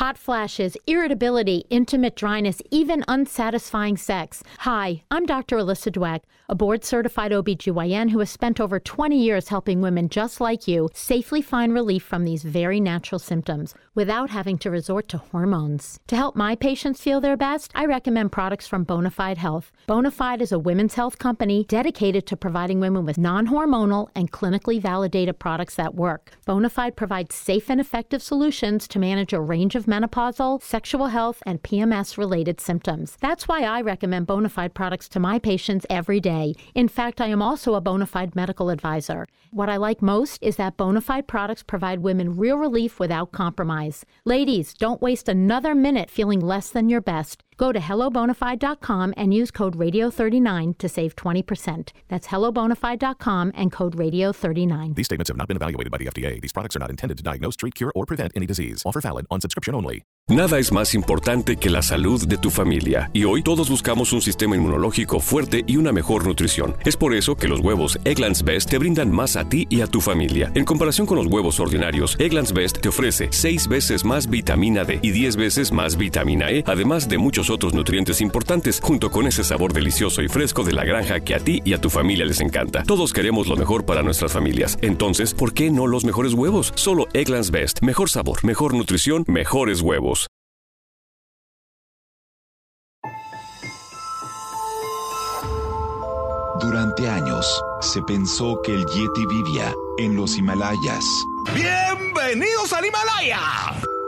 hot flashes, irritability, intimate dryness, even unsatisfying sex. Hi, I'm Dr. Alyssa Dweck, a board certified OBGYN who has spent over 20 years helping women just like you safely find relief from these very natural symptoms without having to resort to hormones. To help my patients feel their best, I recommend products from Bonafide Health. Bonafide is a women's health company dedicated to providing women with non hormonal and clinically validated products that work. Bonafide provides safe and effective solutions to manage a range of menopausal, sexual health, and PMS related symptoms. That's why I recommend Bonafide products to my patients every day. In fact, I am also a Bonafide medical advisor. What I like most is that Bonafide products provide women real relief without compromise. Ladies, don't waste another minute feeling less than your best. Go to hellobonafide.com and use code radio39 to save 20%. That's hellobonafide.com and code radio39. These statements have not been evaluated by the FDA. These products are not intended to diagnose, treat, cure, or prevent any disease. Offer valid on subscription only. Nada es más importante que la salud de tu familia. Y hoy todos buscamos un sistema inmunológico fuerte y una mejor nutrición. Es por eso que los huevos Egglands Best te brindan más a ti y a tu familia. En comparación con los huevos ordinarios, Egglands Best te ofrece 6 veces más vitamina D y 10 veces más vitamina E, además de muchos otros nutrientes importantes, junto con ese sabor delicioso y fresco de la granja que a ti y a tu familia les encanta. Todos queremos lo mejor para nuestras familias. Entonces, ¿por qué no los mejores huevos? Solo Egglands Best. Mejor sabor, mejor nutrición, mejores huevos. Durante años, se pensó que el Yeti vivía en los Himalayas. ¡Bienvenidos al Himalaya!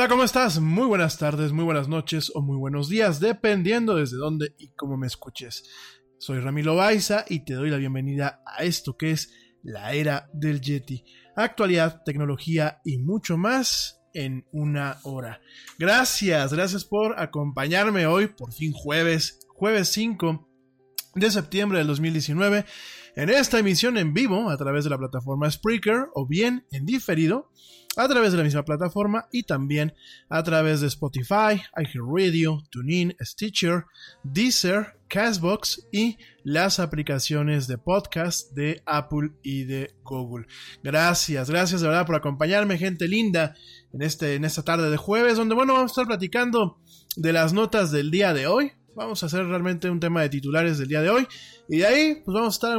Hola, ¿cómo estás? Muy buenas tardes, muy buenas noches o muy buenos días, dependiendo desde dónde y cómo me escuches. Soy Ramiro Baiza y te doy la bienvenida a esto que es la era del Yeti. Actualidad, tecnología y mucho más en una hora. Gracias, gracias por acompañarme hoy, por fin jueves, jueves 5 de septiembre del 2019, en esta emisión en vivo a través de la plataforma Spreaker o bien en diferido a través de la misma plataforma y también a través de Spotify, iHeartRadio, TuneIn, Stitcher, Deezer, Castbox y las aplicaciones de podcast de Apple y de Google. Gracias, gracias de verdad por acompañarme, gente linda, en, este, en esta tarde de jueves, donde bueno, vamos a estar platicando de las notas del día de hoy. Vamos a hacer realmente un tema de titulares del día de hoy. Y de ahí, pues vamos a estar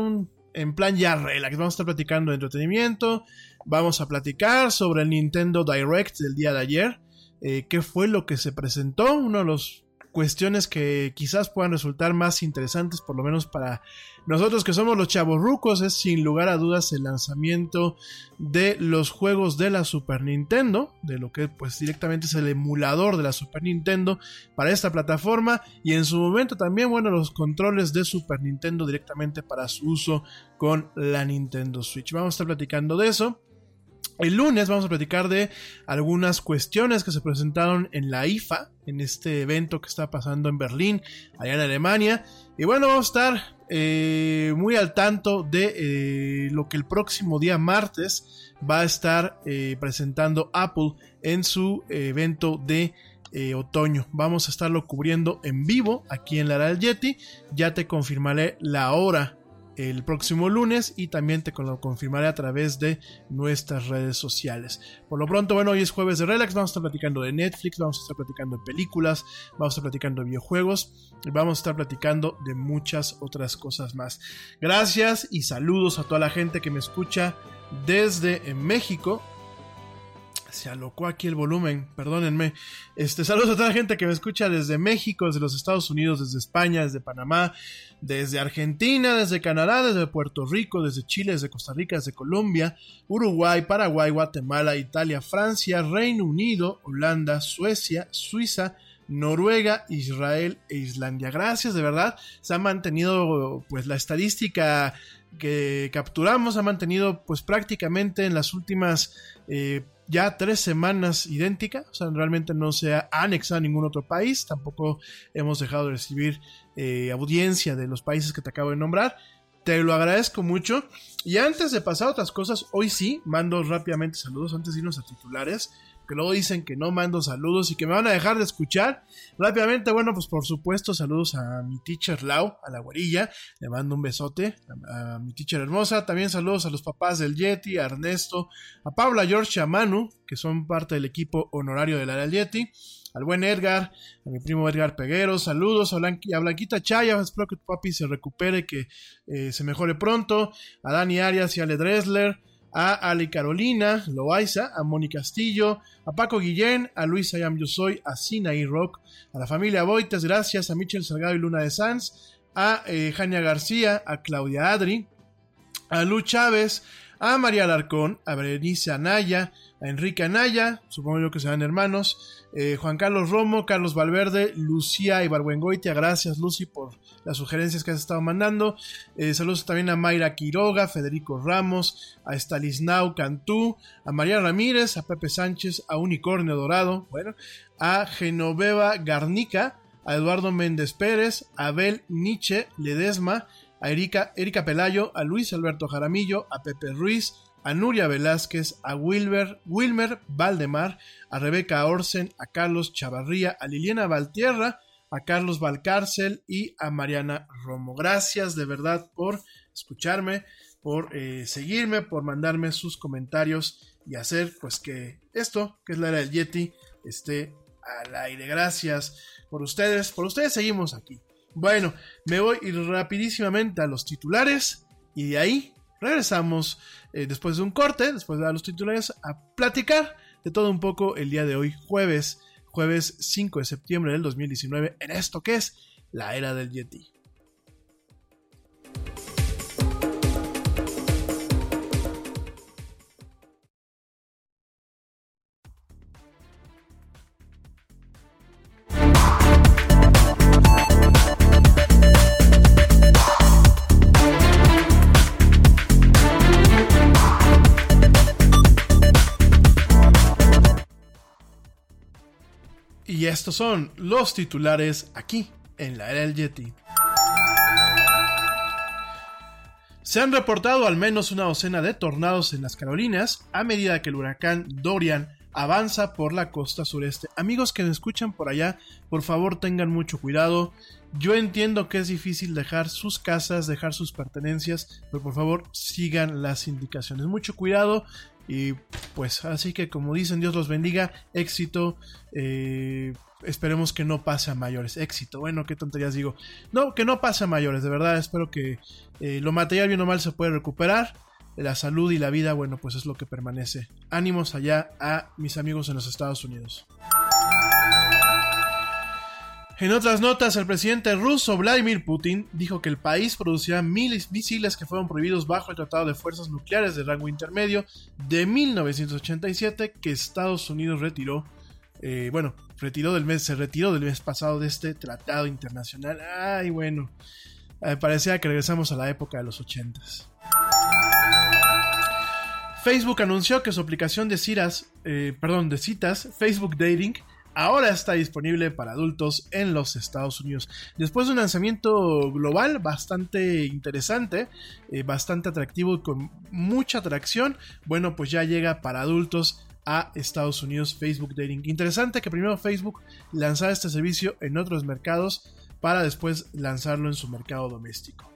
en plan ya relax. Vamos a estar platicando de entretenimiento. Vamos a platicar sobre el Nintendo Direct del día de ayer. Eh, ¿Qué fue lo que se presentó? Uno de los cuestiones que quizás puedan resultar más interesantes, por lo menos para nosotros que somos los chavos rucos, es sin lugar a dudas el lanzamiento de los juegos de la Super Nintendo, de lo que pues directamente es el emulador de la Super Nintendo para esta plataforma y en su momento también, bueno, los controles de Super Nintendo directamente para su uso con la Nintendo Switch. Vamos a estar platicando de eso. El lunes vamos a platicar de algunas cuestiones que se presentaron en la IFA, en este evento que está pasando en Berlín, allá en Alemania. Y bueno, vamos a estar eh, muy al tanto de eh, lo que el próximo día martes va a estar eh, presentando Apple en su evento de otoño. Vamos a estarlo cubriendo en vivo aquí en la Real Yeti. Ya te confirmaré la hora el próximo lunes y también te lo confirmaré a través de nuestras redes sociales. Por lo pronto, bueno, hoy es jueves de relax, vamos a estar platicando de Netflix, vamos a estar platicando de películas, vamos a estar platicando de videojuegos vamos a estar platicando de muchas otras cosas más. Gracias y saludos a toda la gente que me escucha desde México, se alocó aquí el volumen, perdónenme. Este, saludos a toda la gente que me escucha desde México, desde los Estados Unidos, desde España, desde Panamá, desde Argentina, desde Canadá, desde Puerto Rico, desde Chile, desde Costa Rica, desde Colombia, Uruguay, Paraguay, Guatemala, Italia, Francia, Reino Unido, Holanda, Suecia, Suiza, Noruega, Israel e Islandia. Gracias, de verdad. Se ha mantenido pues la estadística que capturamos, ha mantenido pues prácticamente en las últimas eh, ya tres semanas idéntica, o sea, realmente no se ha anexado a ningún otro país, tampoco hemos dejado de recibir eh, audiencia de los países que te acabo de nombrar. Te lo agradezco mucho. Y antes de pasar a otras cosas, hoy sí, mando rápidamente saludos antes de irnos a titulares que luego dicen que no mando saludos y que me van a dejar de escuchar. Rápidamente, bueno, pues por supuesto, saludos a mi teacher Lau, a la guarilla, le mando un besote, a, mi teacher hermosa, también saludos a los papás del Yeti, a Ernesto, a Paula, George a Manu, que son parte del equipo honorario del área Yeti al buen Edgar, a mi primo Edgar Peguero, saludos a, Blanquita Chaya, espero que tu papi se recupere, que eh, se mejore pronto, a Dani Arias y a Ale Dresler, a Ali Carolina Loaiza, a Moni Castillo, a Paco Guillén, a Luis Ayam Yo Soy, a y Rock, a la familia Boites, gracias, a Michel Salgado y Luna de Sanz, a eh, Jania García, a Claudia Adri, a Lu Chávez, a María Alarcón, a Berenice Anaya, a Enrique Anaya, supongo yo que serán hermanos, eh, Juan Carlos Romo, Carlos Valverde, Lucía Ibargüengoitia, gracias Lucy por las sugerencias que has estado mandando. Eh, saludos también a Mayra Quiroga, Federico Ramos, a Estalisnau Cantú, a María Ramírez, a Pepe Sánchez, a Unicornio Dorado, bueno, a Genoveva Garnica, a Eduardo Méndez Pérez, a Abel Nietzsche Ledesma, a Erika, Erika Pelayo, a Luis Alberto Jaramillo, a Pepe Ruiz, a Nuria Velázquez, a Wilber, Wilmer Valdemar, a Rebeca Orsen, a Carlos Chavarría, a Liliana Valtierra, a Carlos Valcárcel y a Mariana Romo. Gracias de verdad por escucharme, por eh, seguirme, por mandarme sus comentarios y hacer pues que esto, que es la era del Yeti, esté al aire. Gracias por ustedes, por ustedes seguimos aquí. Bueno, me voy rapidísimamente a los titulares y de ahí regresamos eh, después de un corte, después de los titulares, a platicar de todo un poco el día de hoy, jueves jueves 5 de septiembre del 2019, en esto que es la era del Yeti. Estos son los titulares aquí en la era Yeti. Se han reportado al menos una docena de tornados en las Carolinas a medida que el huracán Dorian avanza por la costa sureste. Amigos que me escuchan por allá, por favor tengan mucho cuidado. Yo entiendo que es difícil dejar sus casas, dejar sus pertenencias, pero por favor sigan las indicaciones. Mucho cuidado y pues así que como dicen, Dios los bendiga, éxito. Eh, esperemos que no pase a mayores. Éxito, bueno, qué tonterías digo. No, que no pase a mayores, de verdad, espero que eh, lo material bien o mal se puede recuperar. La salud y la vida, bueno, pues es lo que permanece. Ánimos allá a mis amigos en los Estados Unidos. En otras notas, el presidente ruso Vladimir Putin dijo que el país producirá miles misiles que fueron prohibidos bajo el Tratado de Fuerzas Nucleares de rango intermedio de 1987 que Estados Unidos retiró. Eh, bueno, retiró del mes, se retiró del mes pasado de este tratado internacional. Ay, bueno, eh, parecía que regresamos a la época de los 80 Facebook anunció que su aplicación de citas, eh, perdón, de citas, Facebook Dating, ahora está disponible para adultos en los Estados Unidos. Después de un lanzamiento global bastante interesante, eh, bastante atractivo con mucha atracción, bueno, pues ya llega para adultos a Estados Unidos Facebook Dating. Interesante que primero Facebook lanzara este servicio en otros mercados para después lanzarlo en su mercado doméstico.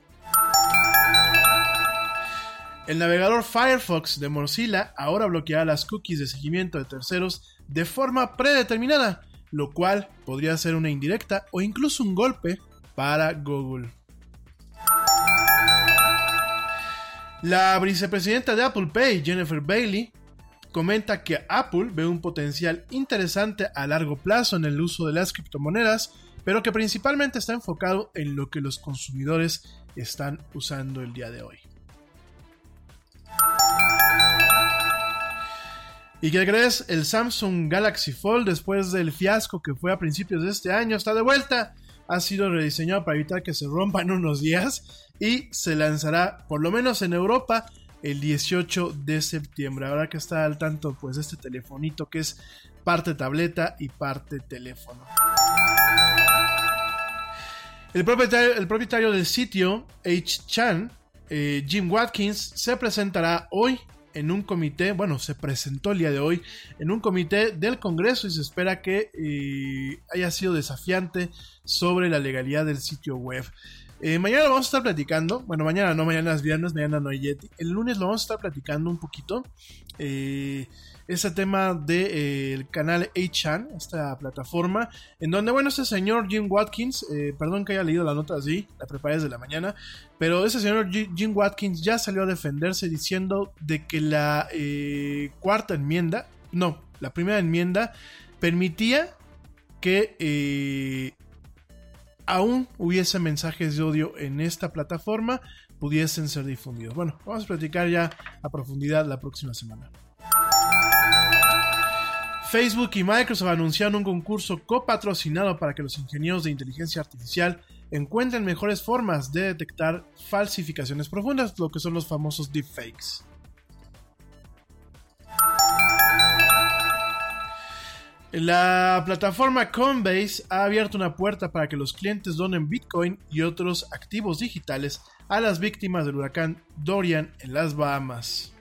El navegador Firefox de Mozilla ahora bloqueará las cookies de seguimiento de terceros de forma predeterminada, lo cual podría ser una indirecta o incluso un golpe para Google. La vicepresidenta de Apple Pay, Jennifer Bailey, comenta que Apple ve un potencial interesante a largo plazo en el uso de las criptomonedas, pero que principalmente está enfocado en lo que los consumidores están usando el día de hoy. ¿Y qué crees? El Samsung Galaxy Fold, después del fiasco que fue a principios de este año, está de vuelta. Ha sido rediseñado para evitar que se rompa en unos días y se lanzará, por lo menos en Europa, el 18 de septiembre. Habrá que estar al tanto pues, de este telefonito que es parte tableta y parte teléfono. El propietario, el propietario del sitio, H-Chan, eh, Jim Watkins, se presentará hoy en un comité, bueno, se presentó el día de hoy en un comité del Congreso y se espera que eh, haya sido desafiante sobre la legalidad del sitio web. Eh, mañana lo vamos a estar platicando. Bueno, mañana no, mañana es viernes, mañana no hay Yeti. El lunes lo vamos a estar platicando un poquito. Eh, ese tema del de, eh, canal A-Chan, esta plataforma, en donde, bueno, este señor Jim Watkins, eh, perdón que haya leído la nota así, la preparé desde la mañana, pero ese señor Jim Watkins ya salió a defenderse diciendo de que la eh, cuarta enmienda, no, la primera enmienda permitía que aún hubiese mensajes de odio en esta plataforma, pudiesen ser difundidos. Bueno, vamos a platicar ya a profundidad la próxima semana. Facebook y Microsoft anunciaron un concurso copatrocinado para que los ingenieros de inteligencia artificial encuentren mejores formas de detectar falsificaciones profundas, lo que son los famosos deepfakes. La plataforma Coinbase ha abierto una puerta para que los clientes donen Bitcoin y otros activos digitales a las víctimas del huracán Dorian en las Bahamas.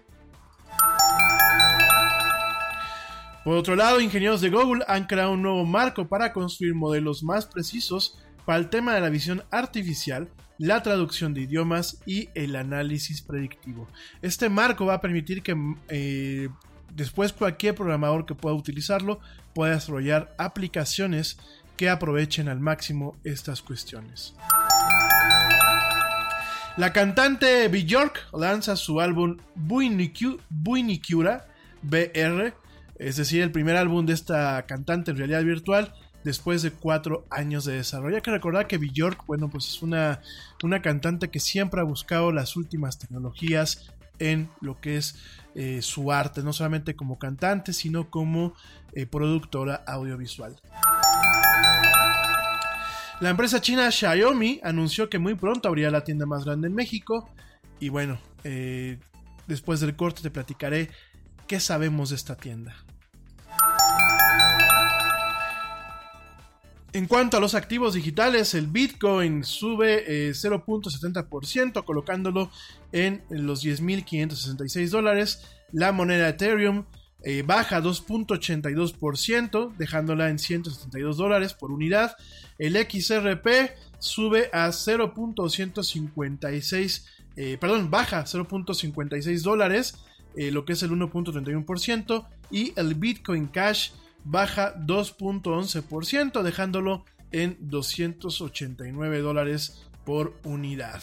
Por otro lado, ingenieros de Google han creado un nuevo marco para construir modelos más precisos para el tema de la visión artificial, la traducción de idiomas y el análisis predictivo. Este marco va a permitir que eh, después cualquier programador que pueda utilizarlo pueda desarrollar aplicaciones que aprovechen al máximo estas cuestiones. La cantante Bjork lanza su álbum Buinicura BR es decir, el primer álbum de esta cantante en realidad virtual después de cuatro años de desarrollo. Hay que recordar que Bjork, bueno, pues es una, una cantante que siempre ha buscado las últimas tecnologías en lo que es eh, su arte, no solamente como cantante, sino como eh, productora audiovisual. La empresa china Xiaomi anunció que muy pronto abrirá la tienda más grande en México. Y bueno, eh, después del corte te platicaré qué sabemos de esta tienda. En cuanto a los activos digitales, el Bitcoin sube 0.70%, eh, colocándolo en los 10.566 dólares. La moneda Ethereum eh, baja 2.82%, dejándola en 172 dólares por unidad. El XRP sube a 0.156, eh, perdón, baja 0.56 dólares, lo que es el 1.31%. Y el Bitcoin Cash baja 2.11%, dejándolo en 289 dólares por unidad.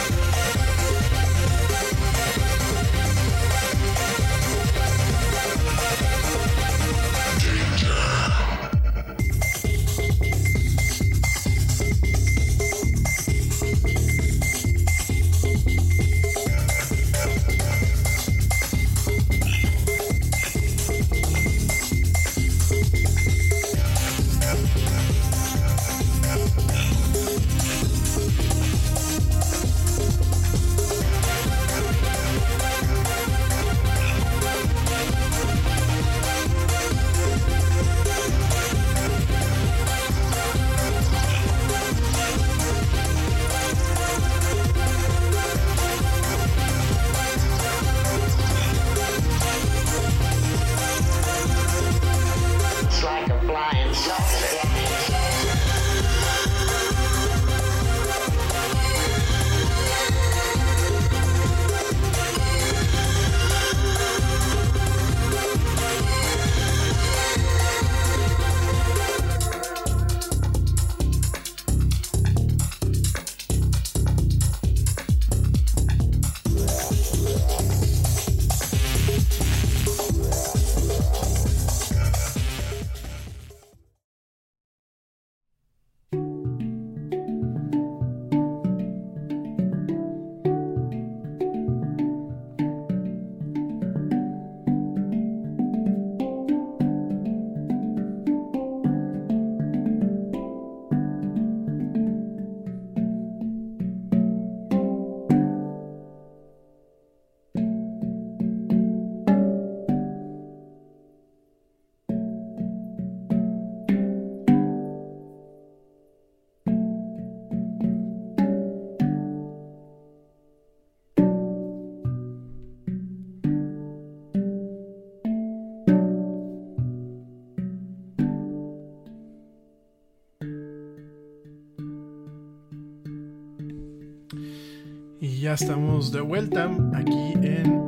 Ya estamos de vuelta aquí en.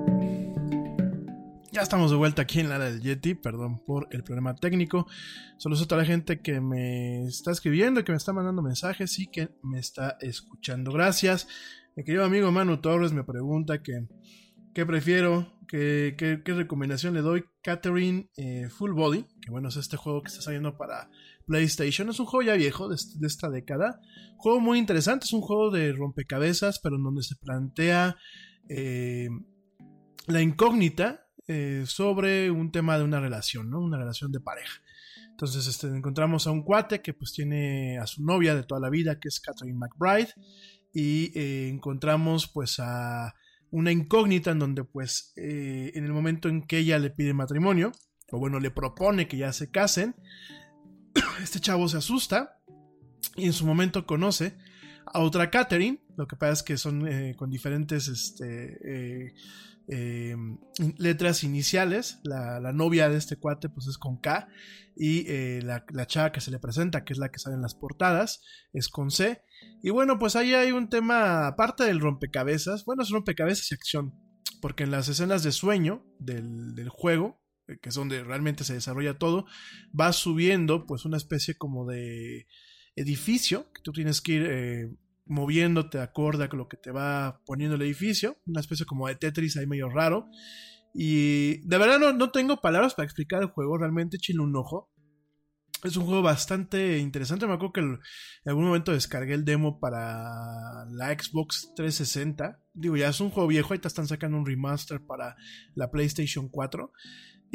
Ya estamos de vuelta aquí en la del Yeti, perdón por el problema técnico. Solo a toda la gente que me está escribiendo, que me está mandando mensajes y que me está escuchando. Gracias. Mi querido amigo Manu Torres me pregunta que ¿Qué prefiero? ¿Qué, qué, recomendación le doy? Catherine eh, Full Body, que bueno, es este juego que está saliendo para PlayStation. Es un juego ya viejo de, esta década. Juego muy interesante, es un juego de rompecabezas, pero en donde se plantea eh, la incógnita eh, sobre un tema de una relación, ¿no? Una relación de pareja. Entonces este, encontramos a un cuate que pues tiene a su novia de toda la vida, que es Catherine McBride, y encontramos pues a una incógnita en donde pues eh, en el momento en que ella le pide matrimonio, o bueno, le propone que ya se casen, este chavo se asusta y en su momento conoce a otra Catherine, lo que pasa es que son eh, con diferentes este, eh, eh, letras iniciales. La, novia de este cuate pues es con K y eh, la, la, chava que se le presenta, que es la que sale en las portadas, es con C. Y bueno, pues ahí hay un tema, aparte del rompecabezas, bueno, es rompecabezas y acción, porque en las escenas de sueño del, juego, eh, que es donde realmente se desarrolla todo, va subiendo pues una especie como de edificio que tú tienes que ir moviéndote acorde a lo que te va poniendo el edificio, una especie como de Tetris ahí medio raro. Y de verdad no, no tengo palabras para explicar el juego, realmente chile un ojo. Es un juego bastante interesante. Me acuerdo que en algún momento descargué el demo para la Xbox 360. Digo, ya es un juego viejo, ahorita están sacando un remaster para la PlayStation 4.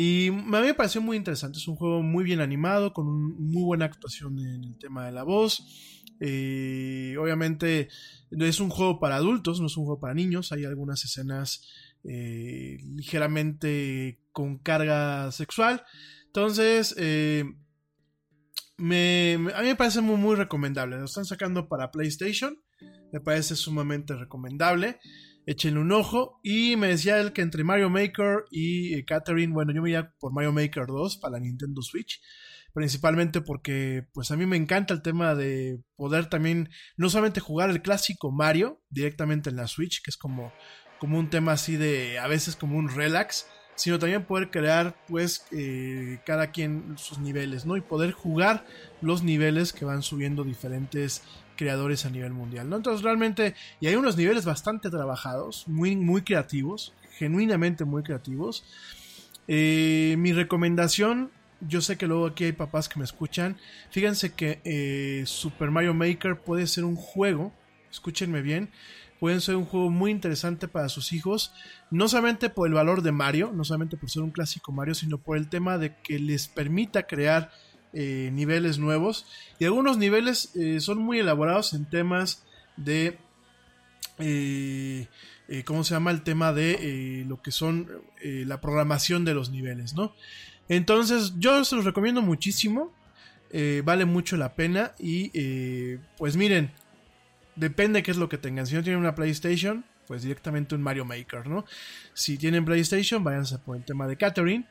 Y a mí me pareció muy interesante. Es un juego muy bien animado, con muy buena actuación en el tema de la voz. Eh, obviamente es un juego para adultos, no es un juego para niños. Hay algunas escenas eh, ligeramente con carga sexual. Entonces, eh, a mí me parece muy, muy recomendable. Lo están sacando para PlayStation. Me parece sumamente recomendable. Échenle un ojo. Y me decía él que entre Mario Maker y Catherine, bueno, yo me iría por Mario Maker 2 para la Nintendo Switch principalmente porque pues a mí me encanta el tema de poder también no solamente jugar el clásico Mario directamente en la Switch, que es como, como un tema así de a veces como un relax, sino también poder crear pues eh, cada quien sus niveles, ¿no? Y poder jugar los niveles que van subiendo diferentes creadores a nivel mundial, ¿no? Entonces realmente, y hay unos niveles bastante trabajados, muy, muy creativos, genuinamente muy creativos. Eh, mi recomendación yo sé que luego aquí hay papás que me escuchan. Fíjense que eh, Super Mario Maker puede ser un juego, escúchenme bien, puede ser un juego muy interesante para sus hijos, no solamente por el valor de Mario, no solamente por ser un clásico Mario, sino por el tema de que les permita crear eh, niveles nuevos. Y algunos niveles eh, son muy elaborados en temas de... ¿Cómo se llama? El tema de lo que son la programación de los niveles, ¿no? Entonces, yo se los recomiendo muchísimo. Eh, vale mucho la pena. Y eh, pues miren, depende qué es lo que tengan. Si no tienen una PlayStation, pues directamente un Mario Maker, ¿no? Si tienen PlayStation, váyanse por el tema de Catherine.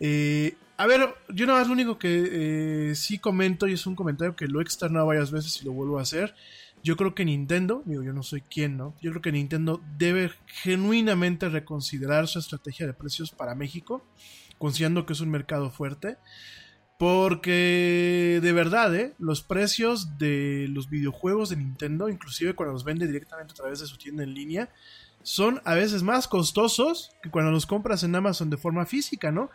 Eh, a ver, yo nada más lo único que sí comento, y es un comentario que lo he externado varias veces y lo vuelvo a hacer. Yo creo que Nintendo, digo, yo no soy quien, ¿no? Yo creo que Nintendo debe genuinamente reconsiderar su estrategia de precios para México considerando que es un mercado fuerte. Porque de verdad, ¿eh? los precios de los videojuegos de Nintendo, inclusive cuando los vende directamente a través de su tienda en línea, son a veces más costosos que cuando los compras en Amazon de forma física, ¿no?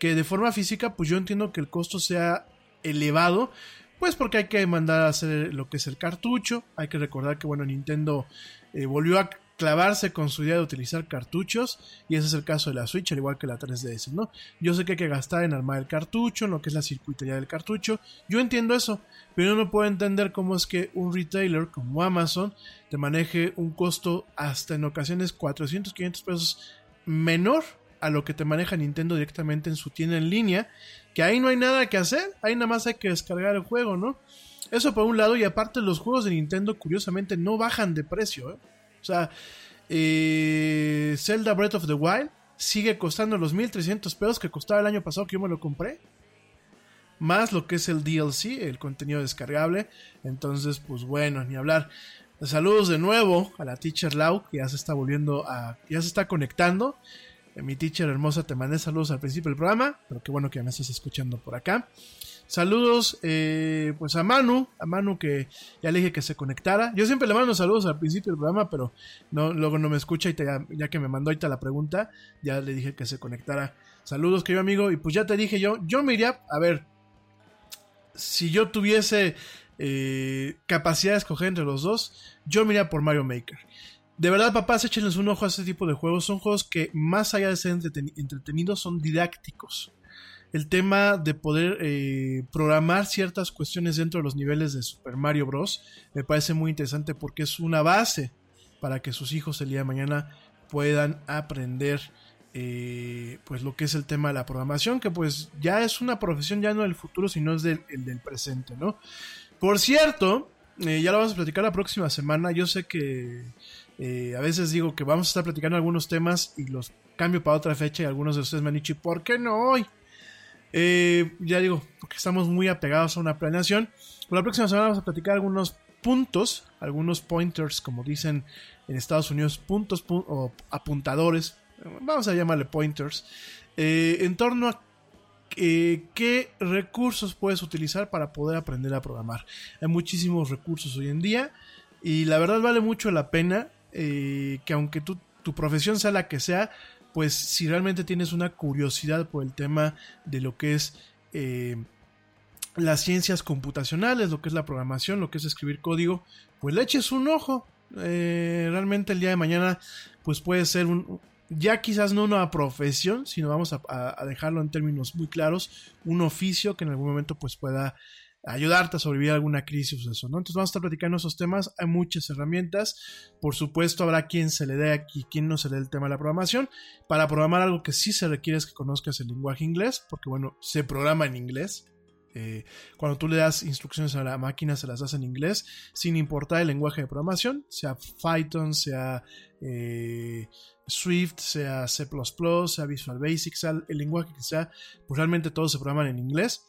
Que de forma física, pues yo entiendo que el costo sea elevado, pues porque hay que mandar a hacer lo que es el cartucho, hay que recordar que, bueno, Nintendo eh, volvió a clavarse con su idea de utilizar cartuchos y ese es el caso de la Switch al igual que la 3DS, ¿no? Yo sé que hay que gastar en armar el cartucho, en lo que es la circuitería del cartucho, yo entiendo eso, pero no puedo entender cómo es que un retailer como Amazon te maneje un costo hasta en ocasiones 400, 500 pesos menor a lo que te maneja Nintendo directamente en su tienda en línea, que ahí no hay nada que hacer, ahí nada más hay que descargar el juego, ¿no? Eso por un lado, y aparte los juegos de Nintendo curiosamente no bajan de precio, ¿eh? O sea, eh, Zelda Breath of the Wild sigue costando los 1300 pesos que costaba el año pasado que yo me lo compré. Más lo que es el DLC, el contenido descargable. Entonces, pues bueno, ni hablar. Saludos de nuevo a la Teacher Lau, que ya se está volviendo a. ya se está conectando. Eh, mi teacher hermosa, te mandé saludos al principio del programa, pero qué bueno que me estás escuchando por acá. Saludos, eh, pues a Manu, a Manu que ya le dije que se conectara. Yo siempre le mando saludos al principio del programa, pero no, luego no me escucha y ya, que me mandó ahorita la pregunta, ya le dije que se conectara. Saludos, querido amigo, y pues ya te dije yo, yo me iría, a ver, si yo tuviese eh, capacidad de escoger entre los dos, yo me iría por Mario Maker. De verdad, papás, échenles un ojo a este tipo de juegos. Son juegos que, más allá de ser entretenidos, son didácticos. El tema de poder eh, programar ciertas cuestiones dentro de los niveles de Super Mario Bros. me parece muy interesante porque es una base para que sus hijos el día de mañana puedan aprender eh, pues lo que es el tema de la programación, que pues ya es una profesión ya no del futuro, sino es del, el del presente, ¿no? Por cierto, eh, ya lo vamos a platicar la próxima semana. Yo sé que eh, a veces digo que vamos a estar platicando algunos temas y los cambio para otra fecha y algunos de ustedes me han dicho, por qué no hoy? Eh, ya digo, porque estamos muy apegados a una planeación. Por la próxima semana vamos a platicar algunos puntos, algunos pointers, como dicen en Estados Unidos, puntos o apuntadores, vamos a llamarle pointers, eh, en torno a qué recursos puedes utilizar para poder aprender a programar. Hay muchísimos recursos hoy en día y la verdad vale mucho la pena eh, que aunque tu, profesión sea la que sea, pues si realmente tienes una curiosidad por el tema de lo que es eh, las ciencias computacionales, lo que es la programación, lo que es escribir código, pues le eches un ojo. Eh, realmente el día de mañana, pues puede ser un, ya quizás no una profesión, sino vamos a, a, dejarlo en términos muy claros, un oficio que en algún momento pues pueda ayudarte a sobrevivir a alguna crisis o eso, ¿no? Entonces vamos a estar platicando esos temas, hay muchas herramientas, por supuesto habrá quien se le dé y quien no se le dé el tema de la programación, para programar algo que sí se requiere es que conozcas el lenguaje inglés, porque bueno, se programa en inglés, eh, cuando tú le das instrucciones a la máquina se las das en inglés, sin importar el lenguaje de programación, sea Python, sea eh, Swift, sea C++, sea Visual Basic, sea el lenguaje que sea, pues realmente todos se programan en inglés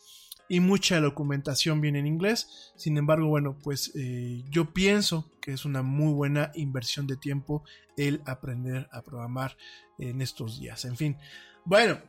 y mucha documentación viene en inglés. Sin embargo, bueno, pues eh, yo pienso que es una muy buena inversión de tiempo el aprender a programar en estos días. En fin, bueno.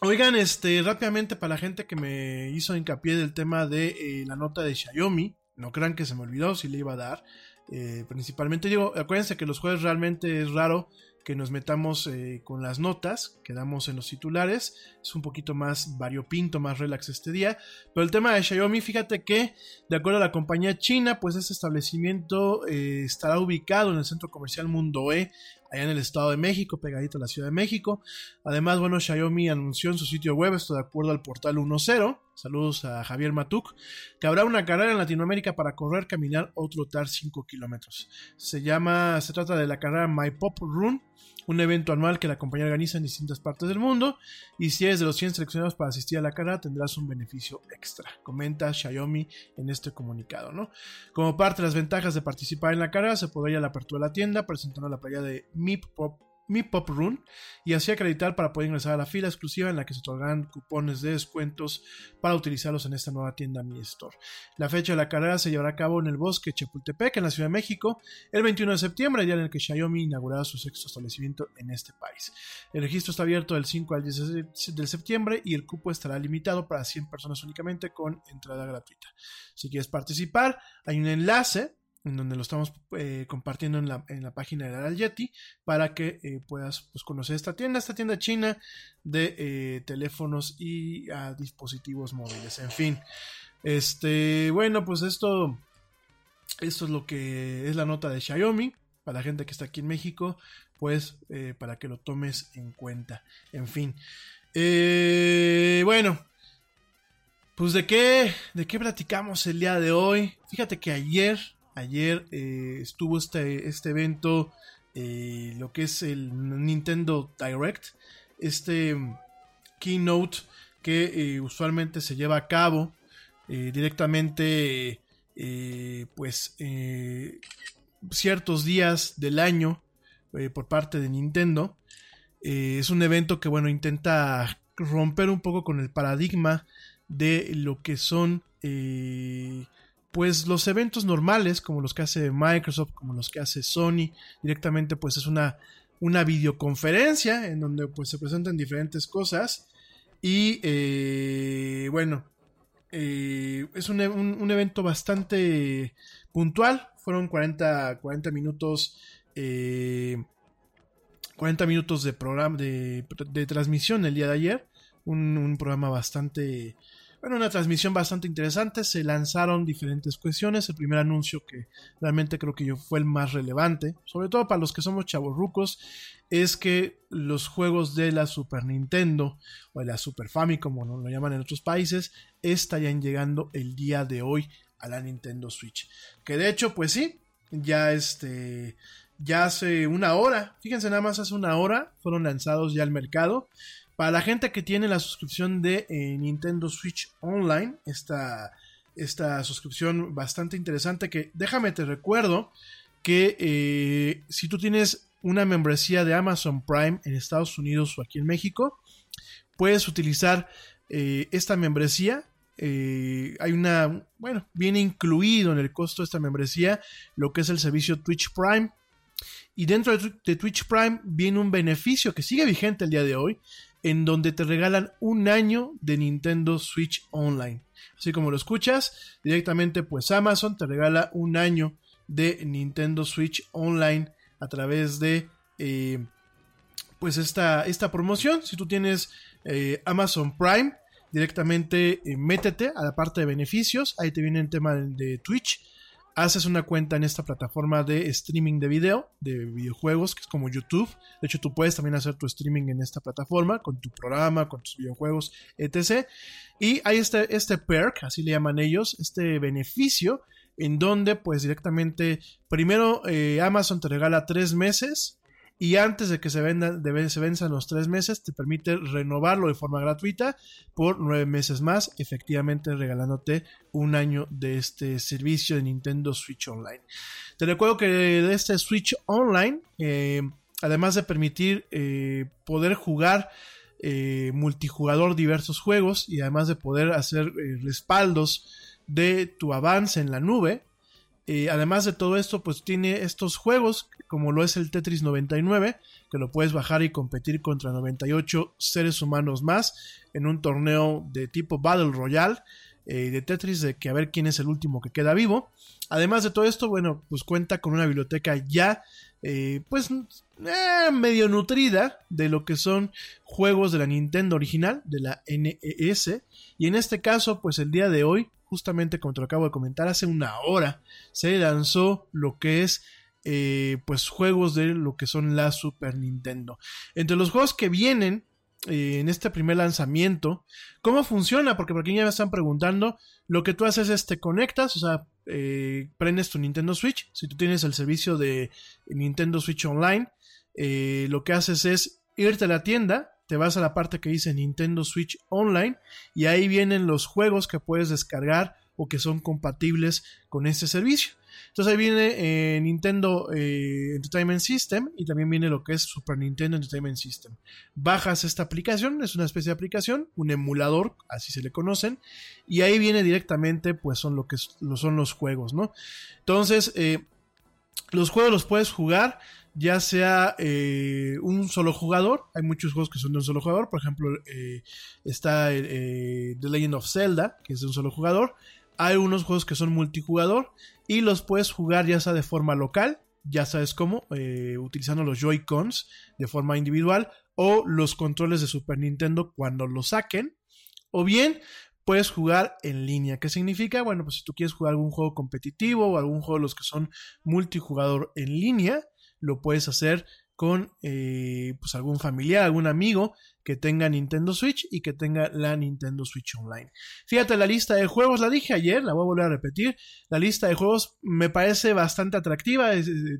Oigan, este, rápidamente para la gente que me hizo hincapié del tema de eh, la nota de Xiaomi, no crean que se me olvidó si le iba a dar. Eh, principalmente digo, acuérdense que los jueves realmente es raro que nos metamos eh, con las notas que damos en los titulares. Es un poquito más variopinto, más relax este día. Pero el tema de Xiaomi, fíjate que, de acuerdo a la compañía china, pues este establecimiento eh, estará ubicado en el centro comercial Mundo E, allá en el Estado de México, pegadito a la Ciudad de México. Además, bueno, Xiaomi anunció en su sitio web, esto de acuerdo al portal 10, saludos a Javier Matuk, que habrá una carrera en Latinoamérica para correr, caminar o trotar 5 kilómetros. Se llama, se trata de la carrera My Pop Run, un evento anual que la compañía organiza en distintas partes del mundo. Y si eres de los 100 seleccionados para asistir a la carrera, tendrás un beneficio extra. Comenta Xiaomi en este comunicado, ¿no? Como parte de las ventajas de participar en la carrera, se podrá ir a la apertura de la tienda presentando la playa de Mip Pop mi Pop Run y así acreditar para poder ingresar a la fila exclusiva en la que se otorgan cupones de descuentos para utilizarlos en esta nueva tienda Mi Store. La fecha de la carrera se llevará a cabo en el bosque Chapultepec, en la Ciudad de México, el 21 de septiembre, día en el que Xiaomi inaugurará su sexto establecimiento en este país. El registro está abierto del 5 al 10 de septiembre y el cupo estará limitado para 100 personas únicamente con entrada gratuita. Si quieres participar, hay un enlace en donde lo estamos eh, compartiendo en la, en la, página de Yeti para que eh, puedas pues, conocer esta tienda, esta tienda china de eh, teléfonos y dispositivos móviles. En fin, este, bueno, pues esto, esto es lo que es la nota de Xiaomi para la gente que está aquí en México, pues para que lo tomes en cuenta. En fin, bueno. Pues de qué, de qué platicamos el día de hoy. Fíjate que ayer Ayer eh, estuvo este, este evento, eh, lo que es el Nintendo Direct, este mm, keynote que eh, usualmente se lleva a cabo directamente, pues, ciertos días del año por parte de Nintendo. es un evento que, bueno, intenta romper un poco con el paradigma de lo que son pues los eventos normales, como los que hace Microsoft, como los que hace Sony, directamente pues es una, una videoconferencia en donde pues se presentan diferentes cosas y eh, bueno, eh, es un, un, evento bastante puntual, fueron 40, 40 minutos. 40 minutos de programa de, de, transmisión el día de ayer. Un programa bastante bueno, una transmisión bastante interesante. Se lanzaron diferentes cuestiones. El primer anuncio que realmente creo que yo fue el más relevante, sobre todo para los que somos chavorrucos, es que los juegos de la Super Nintendo o de la Super Famicom, como lo llaman en otros países, estarían llegando el día de hoy a la Nintendo Switch. Que de hecho, pues sí, ya este ya hace una hora, fíjense nada más hace una hora fueron lanzados ya al mercado. Para la gente que tiene la suscripción de eh, Nintendo Switch Online, esta, esta suscripción bastante interesante que déjame te recuerdo que eh, si tú tienes una membresía de Amazon Prime en Estados Unidos o aquí en México, puedes utilizar eh, esta membresía. hay una, bueno, viene incluido en el costo de esta membresía lo que es el servicio Twitch Prime. Y dentro de Twitch Prime viene un beneficio que sigue vigente el día de hoy, en donde te regalan un año de Nintendo Switch Online. Así como lo escuchas, directamente pues Amazon te regala un año de Nintendo Switch Online a través de eh, pues esta, esta promoción. Si tú tienes eh, Amazon Prime, directamente eh, métete a la parte de beneficios. Ahí te viene el tema de Twitch haces una cuenta en esta plataforma de streaming de video, de videojuegos, que es como YouTube. De hecho, tú puedes también hacer tu streaming en esta plataforma, con tu programa, con tus videojuegos, etc. Y hay este, este perk, así le llaman ellos, este beneficio, en donde pues directamente, primero eh, Amazon te regala tres meses y antes de que se, venda, se venzan los tres meses te permite renovarlo de forma gratuita por nueve meses más, efectivamente regalándote un año de este servicio de Nintendo Switch Online. Te recuerdo que de este Switch Online, eh, además de permitir eh, poder jugar eh, multijugador diversos juegos y además de poder hacer respaldos de tu avance en la nube, además de todo esto, pues tiene estos juegos como lo es el Tetris 99, que lo puedes bajar y competir contra 98 seres humanos más en un torneo de tipo Battle Royale eh, de Tetris, de que a ver quién es el último que queda vivo. Además de todo esto, bueno, pues cuenta con una biblioteca ya, eh, pues eh, medio nutrida de lo que son juegos de la Nintendo original, de la NES. Y en este caso, pues el día de hoy, justamente como te lo acabo de comentar, hace una hora, se lanzó lo que es eh, pues juegos de lo que son la Super Nintendo. Entre los juegos que vienen eh, en este primer lanzamiento, ¿cómo funciona? Porque por aquí ya me están preguntando, lo que tú haces es te conectas, o sea, eh, prendes tu Nintendo Switch, si tú tienes el servicio de Nintendo Switch Online, lo que haces es irte a la tienda, te vas a la parte que dice Nintendo Switch Online y ahí vienen los juegos que puedes descargar o que son compatibles con este servicio. Entonces ahí viene eh, Nintendo eh, Entertainment System y también viene lo que es Super Nintendo Entertainment System. Bajas esta aplicación, es una especie de aplicación, un emulador, así se le conocen, y ahí viene directamente, pues son lo que son los juegos, ¿no? Entonces, eh, los juegos los puedes jugar ya sea un solo jugador, hay muchos juegos que son de un solo jugador, por ejemplo está The Legend of Zelda, que es de un solo jugador, hay unos juegos que son multijugador y los puedes jugar ya sea de forma local, ya sabes cómo, eh, utilizando los Joy-Cons de forma individual o los controles de Super Nintendo cuando los saquen, o bien puedes jugar en línea. ¿Qué significa? Bueno, pues si tú quieres jugar algún juego competitivo o algún juego de los que son multijugador en línea, lo puedes hacer con eh, pues algún familiar, algún amigo que tenga Nintendo Switch y que tenga la Nintendo Switch Online. Fíjate, la lista de juegos, la dije ayer, la voy a volver a repetir. La lista de juegos me parece bastante atractiva.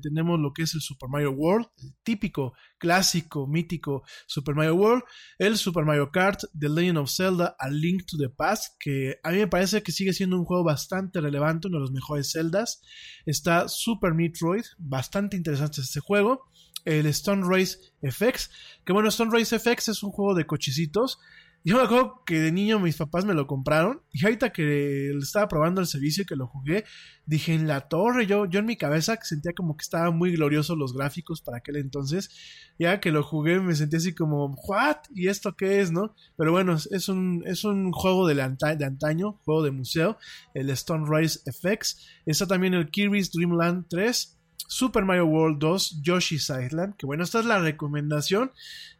tenemos lo que es el Super Mario World, el típico, clásico, mítico Super Mario World. El Super Mario Kart, The Legend of Zelda, A Link to the Past, que a mí me parece que sigue siendo un juego bastante relevante, uno de los mejores Zeldas. Está Super Metroid, bastante interesante este juego el Stone Race FX. Que bueno, Stone Race FX es un juego de cochecitos. Yo me acuerdo que de niño mis papás me lo compraron y ahorita que estaba probando el servicio y que lo jugué, dije en la torre, yo, yo en mi cabeza sentía como que estaban muy gloriosos los gráficos para aquel entonces. Ya que lo jugué me sentí así como, ¿what? ¿Y esto qué es, no? Pero bueno, es un, es un juego de, de antaño, juego de museo, el Stone Rise FX. Está también el Kirby's Dream Land 3 Super Mario World 2, Yoshi's Island. Que bueno, esta es la recomendación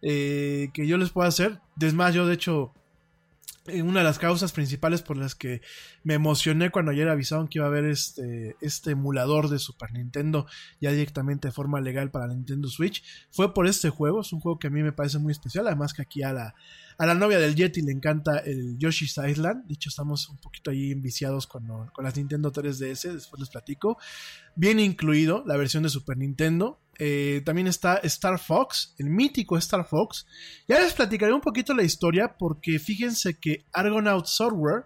eh, que yo les puedo hacer. Es más, yo de hecho, una de las causas principales por las que me emocioné cuando ayer avisaron que iba a haber este, este emulador de Super Nintendo ya directamente de forma legal para Nintendo Switch fue por este juego. Es un juego que a mí me parece muy especial. Además que aquí a la, a la novia del Yeti le encanta el Yoshi's Island. De hecho, estamos un poquito ahí enviciados con, con las Nintendo 3DS. Después les platico. Bien incluido la versión de Super Nintendo. Eh, también está Star Fox, el mítico Star Fox. Ya les platicaré un poquito la historia porque fíjense que Argonaut Software,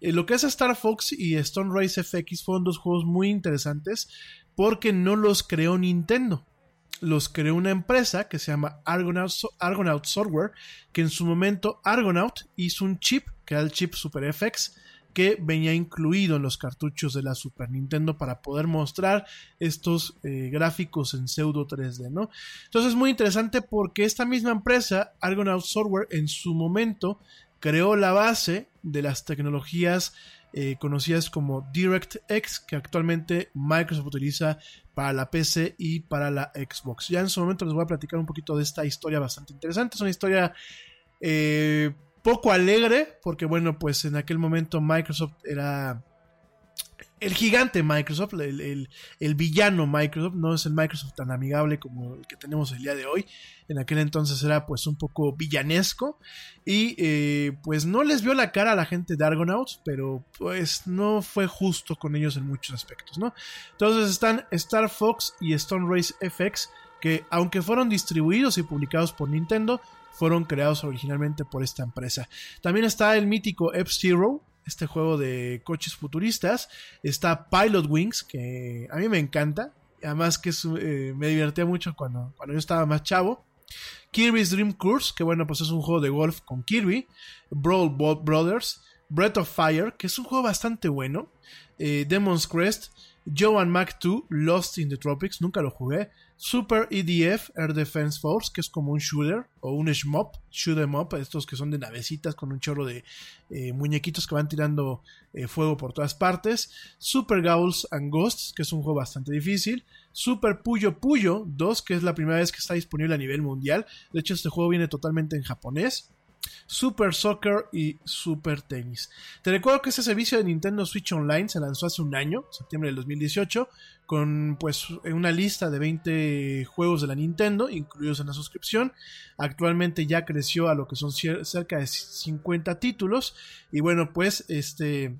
eh, lo que es Star Fox y Stone Race FX fueron dos juegos muy interesantes porque no los creó Nintendo. Los creó una empresa que se llama Argonaut, Argonaut Software, que en su momento Argonaut hizo un chip, que era el chip Super FX, que venía incluido en los cartuchos de la Super Nintendo para poder mostrar estos eh, gráficos en pseudo 3D, ¿no? Entonces es muy interesante porque esta misma empresa, Argonaut Software, en su momento creó la base de las tecnologías eh, conocidas como DirectX, que actualmente Microsoft utiliza para la PC y para la Xbox. Ya en su momento les voy a platicar un poquito de esta historia bastante interesante. Es una historia eh, poco alegre, porque bueno, pues en aquel momento Microsoft era el gigante Microsoft, el, villano Microsoft, no es el Microsoft tan amigable como el que tenemos el día de hoy. En aquel entonces era pues un poco villanesco y eh, pues no les vio la cara a la gente de Argonauts, pero pues no fue justo con ellos en muchos aspectos, ¿no? Entonces están Star Fox y Stone Race FX que aunque fueron distribuidos y publicados por Nintendo, fueron creados originalmente por esta empresa. También está el mítico F-Zero, este juego de coches futuristas. Está Pilot Wings, que a mí me encanta. Además que eh, me divertía mucho cuando, cuando yo estaba más chavo. Kirby's Dream Course, que bueno, pues es un juego de golf con Kirby. Brawl Brothers. Breath of Fire, que es un juego bastante bueno. Eh, Demon's Crest. Joe and Mac 2, Lost in the Tropics, nunca lo jugué. Super EDF, Air Defense Force, que es como un shooter o un shmup, shoot em up, estos que son de navecitas con un chorro de eh, muñequitos que van tirando eh, fuego por todas partes. Super Ghouls and Ghosts, que es un juego bastante difícil. Super Puyo Puyo 2, que es la primera vez que está disponible a nivel mundial. De hecho, este juego viene totalmente en japonés. Super Soccer y Super Tennis. Te recuerdo que este servicio de Nintendo Switch Online se lanzó hace un año, septiembre del 2018, con pues una lista de 20 juegos de la Nintendo incluidos en la suscripción. Actualmente ya creció a lo que son cerca de 50 títulos y bueno, pues este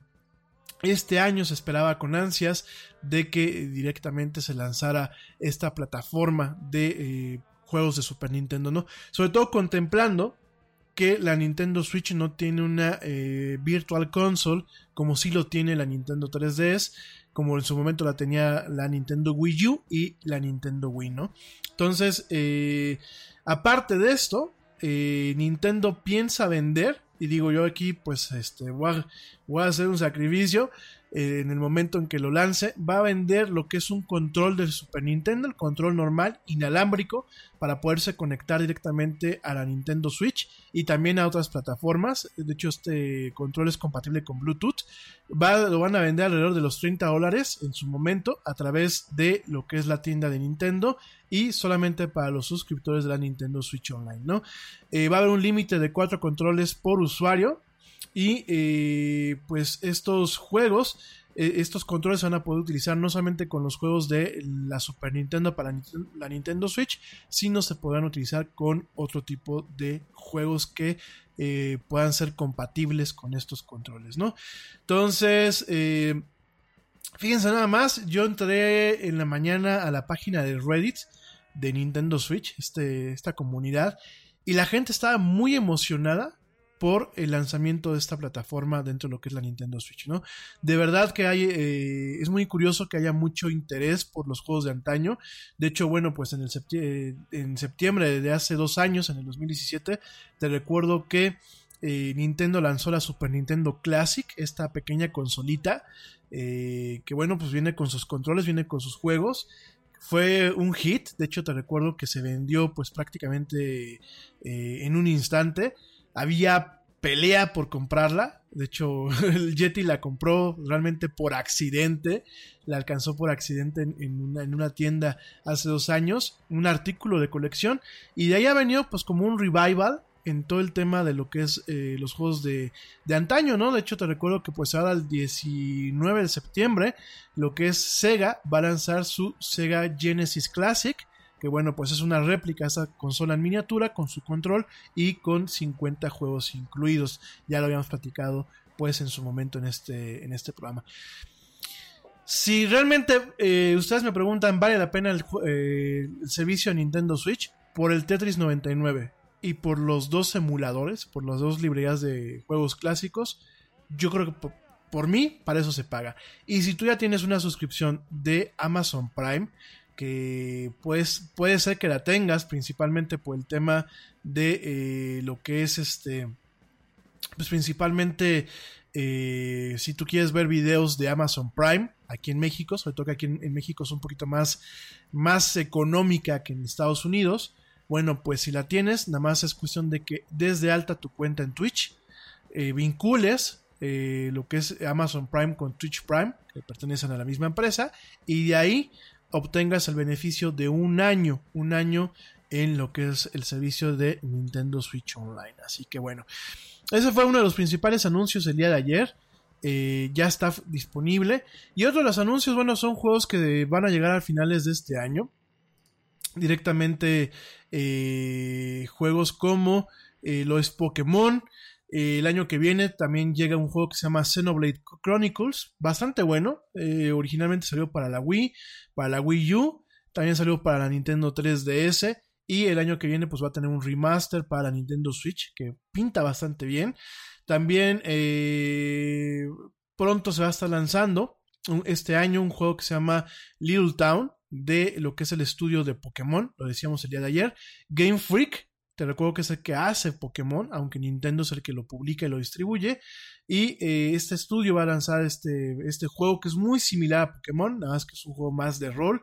este año se esperaba con ansias de que directamente se lanzara esta plataforma de eh, juegos de Super Nintendo, ¿no? Sobre todo contemplando que la Nintendo Switch no tiene una eh, Virtual Console como si lo tiene la Nintendo 3DS, como en su momento la tenía la Nintendo Wii U y la Nintendo Wii, ¿no? Entonces, eh, aparte de esto, eh, Nintendo piensa vender, y digo yo aquí, pues, este, hacer un sacrificio, eh, en el momento en que lo lance, va a vender lo que es un control del Super Nintendo, el control normal, inalámbrico, para poderse conectar directamente a la Nintendo Switch y también a otras plataformas. De hecho, este control es compatible con Bluetooth. Lo van a vender alrededor de los 30 dólares en su momento a través de lo que es la tienda de Nintendo y solamente para los suscriptores de la Nintendo Switch Online, ¿no? Eh, va a haber un límite de 4 controles por usuario y eh, pues estos juegos, eh, estos controles se van a poder utilizar no solamente con los juegos de la Super Nintendo para la Nintendo Switch, sino se podrán utilizar con otro tipo de juegos que eh, puedan ser compatibles con estos controles, ¿no? Entonces, fíjense nada más, yo entré en la mañana a la página de Reddit de Nintendo Switch, este, esta comunidad, y la gente estaba muy emocionada por el lanzamiento de esta plataforma dentro de lo que es la Nintendo Switch, ¿no? De verdad que hay, eh, es muy curioso que haya mucho interés por los juegos de antaño. De hecho, bueno, pues en, el en septiembre de hace dos años, en el 2017, te recuerdo que eh, Nintendo lanzó la Super Nintendo Classic, esta pequeña consolita, eh, que bueno, pues viene con sus controles, viene con sus juegos. Fue un hit, de hecho te recuerdo que se vendió pues prácticamente en un instante. Había pelea por comprarla. De hecho, el Yeti la compró realmente por accidente. La alcanzó por accidente en, una, tienda hace dos años. Un artículo de colección. Y de ahí ha venido pues como un revival en todo el tema de lo que es eh, los juegos de, de, antaño, ¿no? De hecho, te recuerdo que pues ahora el 19 de septiembre, lo que es Sega va a lanzar su Sega Genesis Classic que bueno, pues es una réplica esa consola en miniatura con su control y con 50 juegos incluidos. Ya lo habíamos platicado pues en su momento en este, en este programa. Si realmente eh, ustedes me preguntan, ¿vale la pena el, eh, el servicio Nintendo Switch? Por el Tetris 99 y por los dos emuladores, por las dos librerías de juegos clásicos, yo creo que por, por, mí, para eso se paga. Y si tú ya tienes una suscripción de Amazon Prime, pues puede ser que la tengas principalmente por el tema de eh, lo que es este pues principalmente eh, si tú quieres ver videos de Amazon Prime aquí en México sobre todo que aquí en, México es un poquito más más económica que en Estados Unidos bueno pues si la tienes nada más es cuestión de que desde alta tu cuenta en Twitch eh, vincules lo que es Amazon Prime con Twitch Prime que pertenecen a la misma empresa y de ahí obtengas el beneficio de un año, un año en lo que es el servicio de Nintendo Switch Online. Así que bueno, ese fue uno de los principales anuncios del día de ayer. Eh, ya está disponible. Y otro de los anuncios, bueno, son juegos que van a llegar a finales de este año. Directamente eh, juegos como eh, lo es Pokémon, eh, el año que viene también llega un juego que se llama Xenoblade Chronicles, bastante bueno. Eh, originalmente salió para la Wii, para la Wii U, también salió para la Nintendo 3DS y el año que viene pues va a tener un remaster para la Nintendo Switch que pinta bastante bien. También eh, pronto se va a estar lanzando este año un juego que se llama Little Town de lo que es el estudio de Pokémon, lo decíamos el día de ayer. Game Freak te recuerdo que es el que hace Pokémon, aunque Nintendo es el que lo publica y lo distribuye. Y eh, este estudio va a lanzar este, este juego que es muy similar a Pokémon, nada más que es un juego más de rol.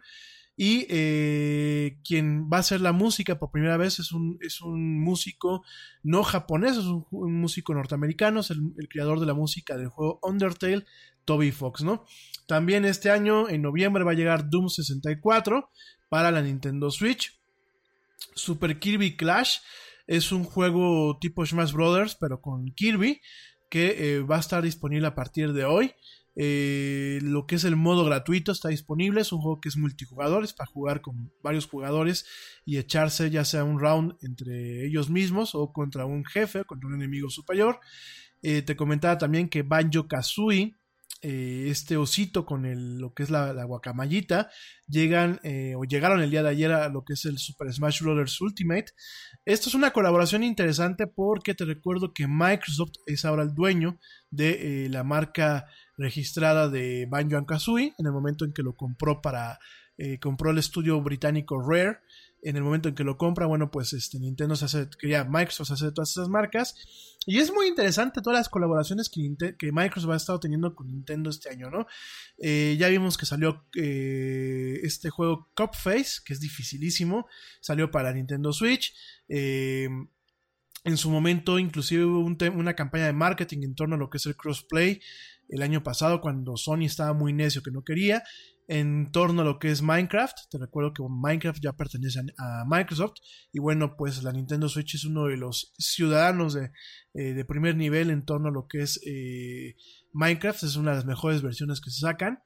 Y eh, quien va a hacer la música por primera vez es un, es un músico no japonés, es un, músico norteamericano, es el, el, creador de la música del juego Undertale, Toby Fox, ¿no? También este año, en noviembre, va a llegar Doom 64 para la Nintendo Switch. Super Kirby Clash es un juego tipo Smash Brothers, pero con Kirby, que eh, va a estar disponible a partir de hoy. Eh, lo que es el modo gratuito está disponible. Es un juego que es multijugador, es para jugar con varios jugadores y echarse ya sea un round entre ellos mismos o contra un jefe, contra un enemigo superior. Eh, te comentaba también que Banjo Kazooie eh, este osito con lo que es la, guacamayita, llegan eh, o llegaron el día de ayer a lo que es el Super Smash Bros. Ultimate. Esto es una colaboración interesante porque te recuerdo que Microsoft es ahora el dueño de eh, la marca registrada de Banjo Kazooie en el momento en que lo compró para compró el estudio británico Rare en el momento en que lo compra, bueno, pues este Nintendo se hace, quería Microsoft se hace de todas esas marcas. Y es muy interesante todas las colaboraciones que, que Microsoft ha estado teniendo con Nintendo este año, ¿no? Eh, ya vimos que salió eh, este juego Face, que es dificilísimo, salió para Nintendo Switch. Eh, en su momento, inclusive hubo una campaña de marketing en torno a lo que es el crossplay el año pasado, cuando Sony estaba muy necio que no quería en torno a lo que es Minecraft. Te recuerdo que Minecraft ya pertenece a Microsoft. Y bueno, pues la Nintendo Switch es uno de los ciudadanos de, eh, primer nivel en torno a lo que es eh, Minecraft. Es una de las mejores versiones que se sacan.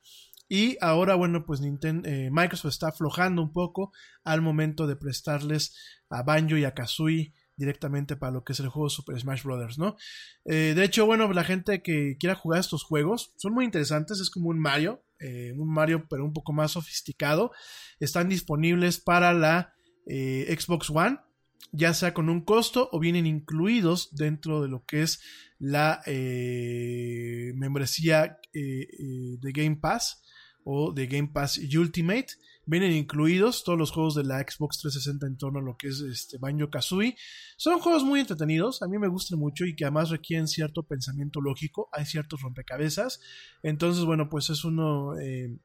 Y ahora, bueno, pues Nintendo, eh, Microsoft está aflojando un poco al momento de prestarles a Banjo y a Kazooie directamente para lo que es el juego Super Smash Bros., ¿no? de hecho, bueno, la gente que quiera jugar estos juegos son muy interesantes, es como un Mario, eh, un Mario pero un poco más sofisticado. Están disponibles para la eh, Xbox One, ya sea con un costo o vienen incluidos dentro de lo que es la eh, membresía de Game Pass o de Game Pass Ultimate. Vienen incluidos todos los juegos de la Xbox 360 en torno a lo que es este Banjo Kazooie. Son juegos muy entretenidos, a mí me gustan mucho y que además requieren cierto pensamiento lógico, hay ciertos rompecabezas. Entonces, bueno, pues es uno... Eh,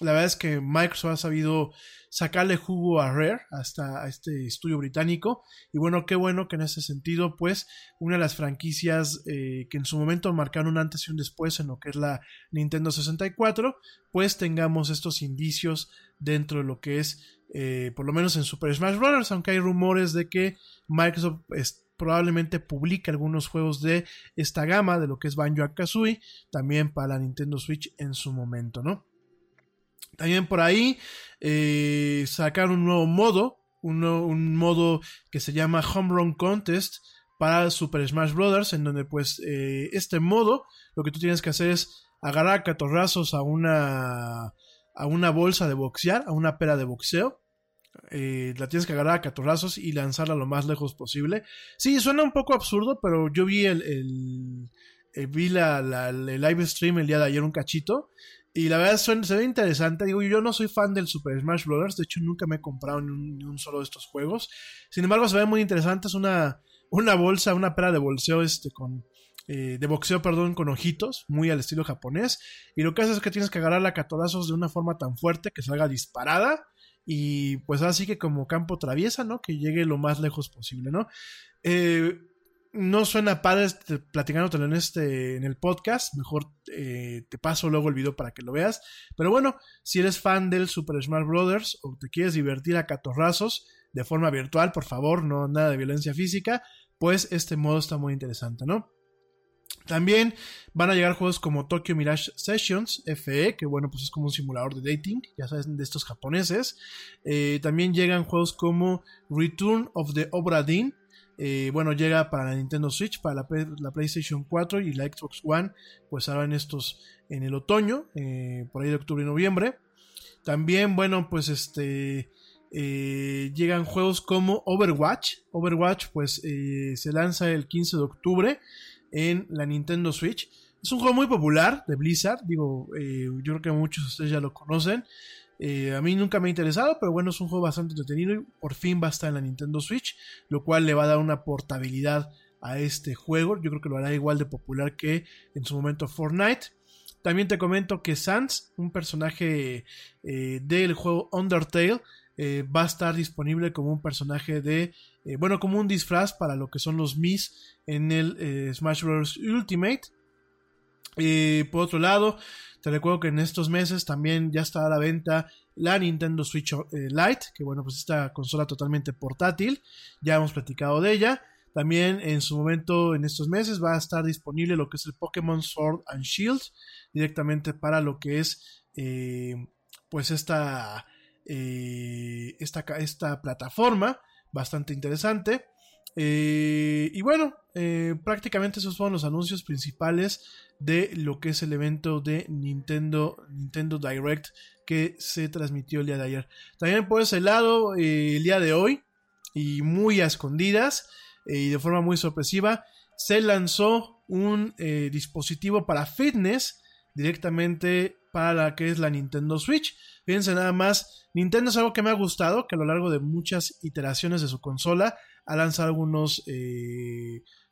la verdad es que Microsoft ha sabido sacarle jugo a Rare, hasta a este estudio británico. Y bueno, qué bueno que en ese sentido, pues, una de las franquicias eh, que en su momento marcaron un antes y un después en lo que es la Nintendo 64, pues tengamos estos indicios dentro de lo que es, eh, por lo menos en Super Smash Bros., aunque hay rumores de que Microsoft probablemente publique algunos juegos de esta gama, de lo que es Banjo Kazooie, también para la Nintendo Switch en su momento, ¿no? También por ahí eh, sacaron un nuevo modo, un, modo que se llama Home Run Contest para Super Smash Bros. En donde pues eh, este modo lo que tú tienes que hacer es agarrar catorrazos a una, a una bolsa de boxear, a una pera de boxeo. Eh, la tienes que agarrar a catorrazos y lanzarla lo más lejos posible. Sí, suena un poco absurdo, pero yo vi el, el vi la, el live stream el día de ayer un cachito y la verdad se ve interesante. Digo, yo no soy fan del Super Smash Bros. De hecho, nunca me he comprado ni un, solo de estos juegos. Sin embargo, se ve muy interesante. Es una, una bolsa, una pera de bolseo este con. Eh, de boxeo, perdón, con ojitos, muy al estilo japonés. Y lo que hace es que tienes que agarrar la catorazos de una forma tan fuerte que salga disparada. Y pues así que como campo traviesa, ¿no? Que llegue lo más lejos posible, ¿no? Eh, no suena padre este, platicándotelo en este en el podcast. Mejor eh, te paso luego el video para que lo veas. Pero bueno, si eres fan del Super Smash Brothers o te quieres divertir a catorrazos de forma virtual, por favor, no nada de violencia física, pues este modo está muy interesante, ¿no? También van a llegar juegos como Tokyo Mirage Sessions FE, que bueno, pues es como un simulador de dating, ya sabes, de estos japoneses. Eh, también llegan juegos como Return of the Obra Dinn, eh, bueno, llega para la Nintendo Switch, para la, PlayStation 4 y la Xbox One, pues ahora en estos en el otoño, eh, por ahí de octubre y noviembre. También, bueno, pues este eh, llegan juegos como Overwatch. Overwatch, pues se lanza el 15 de octubre en la Nintendo Switch. Es un juego muy popular de Blizzard, digo, yo creo que muchos de ustedes ya lo conocen. Eh, a mí nunca me ha interesado, pero bueno, es un juego bastante entretenido y por fin va a estar en la Nintendo Switch, lo cual le va a dar una portabilidad a este juego. Yo creo que lo hará igual de popular que en su momento Fortnite. También te comento que Sans, un personaje eh, del juego Undertale, eh, va a estar disponible como un personaje de, bueno, como un disfraz para lo que son los Mis en el Smash Bros. Ultimate. Por otro lado, te recuerdo que en estos meses también ya está a la venta la Nintendo Switch eh, Lite, que bueno, pues esta consola totalmente portátil, ya hemos platicado de ella. También en su momento, en estos meses, va a estar disponible lo que es el Pokémon Sword and Shield, directamente para lo que es, eh, pues esta, eh, esta, esta plataforma, bastante interesante. Y bueno, prácticamente esos fueron los anuncios principales de lo que es el evento de Nintendo, Nintendo Direct que se transmitió el día de ayer. También por ese lado, eh, el día de hoy, y muy a escondidas, eh, y de forma muy sorpresiva, se lanzó un eh, dispositivo para fitness directamente para la que es la Nintendo Switch. Fíjense nada más, Nintendo es algo que me ha gustado, que a lo largo de muchas iteraciones de su consola ha lanzado algunos,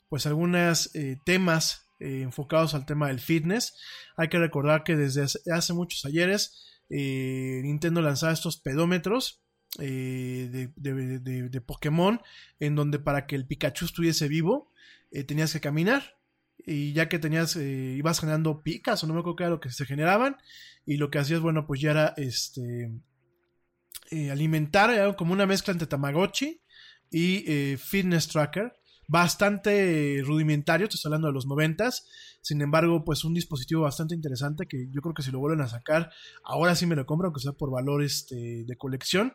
pues algunos temas eh, enfocados al tema del fitness. Hay que recordar que desde hace, muchos ayeres eh, Nintendo lanzaba estos pedómetros eh, de, Pokémon en donde para que el Pikachu estuviese vivo tenías que caminar y ya que tenías ibas generando picas o no me acuerdo qué era lo que se generaban y lo que hacías bueno pues ya era este alimentar como una mezcla entre Tamagotchi y Fitness Tracker. Bastante rudimentario, estoy hablando de los noventas, sin embargo, pues un dispositivo bastante interesante que yo creo que si lo vuelven a sacar, ahora sí me lo compro, aunque sea por valor este, de colección.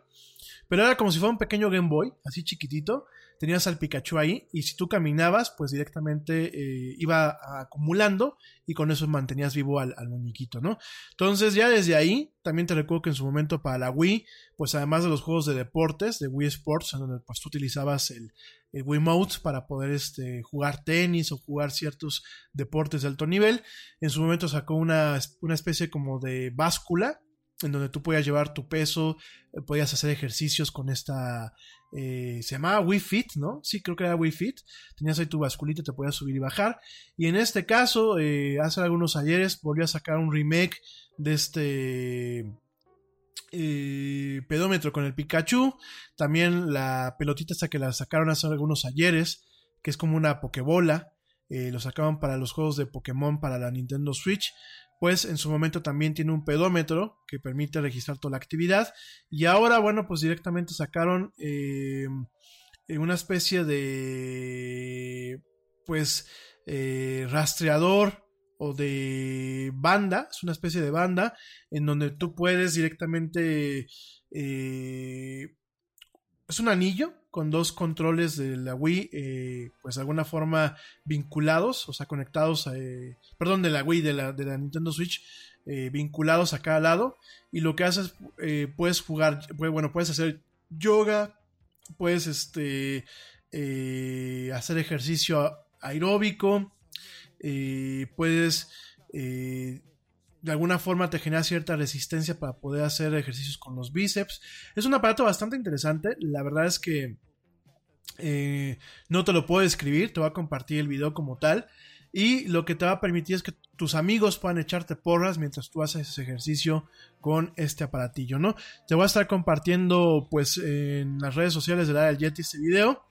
Pero era como si fuera un pequeño Game Boy, así chiquitito, tenías al Pikachu ahí y si tú caminabas, pues directamente eh, iba acumulando y con eso mantenías vivo al, muñequito, ¿no? Entonces ya desde ahí, también te recuerdo que en su momento para la Wii, pues además de los juegos de deportes, de Wii Sports, en donde pues tú utilizabas el, el Wiimote para poder este, jugar tenis o jugar ciertos deportes de alto nivel, en su momento sacó una, una especie como de báscula en donde tú podías llevar tu peso, eh, podías hacer ejercicios con esta, eh, se llamaba Wii Fit, ¿no? Sí, creo que era Wii Fit. Tenías ahí tu basculita, te podías subir y bajar. Y en este caso, eh, hace algunos ayeres volvió a sacar un remake de este pedómetro con el Pikachu. También la pelotita hasta que la sacaron hace algunos ayeres, que es como una pokebola. Lo sacaban para los juegos de Pokémon para la Nintendo Switch pues en su momento también tiene un pedómetro que permite registrar toda la actividad. Y ahora, bueno, pues directamente sacaron eh, una especie de, pues, eh, rastreador o de banda, es una especie de banda en donde tú puedes directamente, eh, es un anillo con dos controles de la Wii, eh, pues de alguna forma vinculados, o sea, conectados, eh, perdón, de la Wii, de la, de la Nintendo Switch, eh, vinculados a cada lado. Y lo que haces, puedes jugar, bueno, puedes hacer yoga, puedes este, hacer ejercicio aeróbico, puedes de alguna forma te genera cierta resistencia para poder hacer ejercicios con los bíceps. Es un aparato bastante interesante. La verdad es que eh, no te lo puedo describir. Te voy a compartir el video como tal. Y lo que te va a permitir es que tus amigos puedan echarte porras mientras tú haces ese ejercicio con este aparatillo, ¿no? Te voy a estar compartiendo pues en las redes sociales de la del Yeti este video.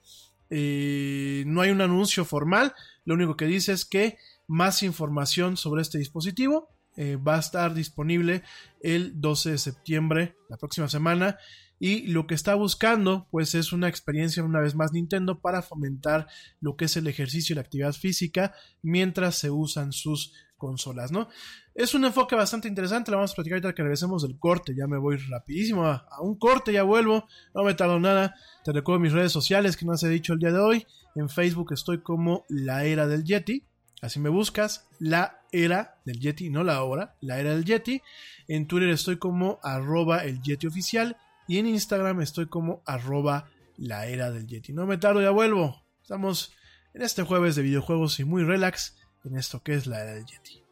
Eh, no hay un anuncio formal. Lo único que dice es que más información sobre este dispositivo eh, va a estar disponible el 12 de septiembre, la próxima semana. Y lo que está buscando, pues es una experiencia una vez más Nintendo para fomentar lo que es el ejercicio y la actividad física mientras se usan sus consolas, ¿no? Es un enfoque bastante interesante, lo vamos a platicar ahorita que regresemos del corte, ya me voy rapidísimo a, un corte, ya vuelvo, no me tardo nada, te recuerdo mis redes sociales que no se he dicho el día de hoy, en Facebook estoy como la era del Yeti, Así me buscas, la era del Yeti, no la hora, la era del Yeti. En Twitter estoy como arroba el Yeti oficial y en Instagram estoy como arroba la era del Yeti. No me tardo, ya vuelvo. Estamos en este jueves de videojuegos y muy relax en esto que es la era del Yeti.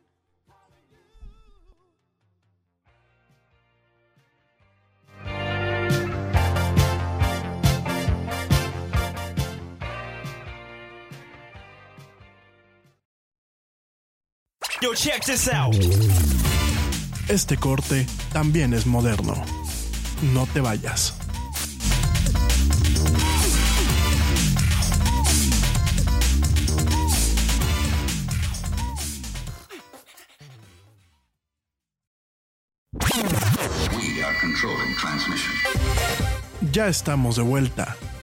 Yo, check this out. Este corte también es moderno. No te vayas. We are controlling transmission. Ya estamos de vuelta.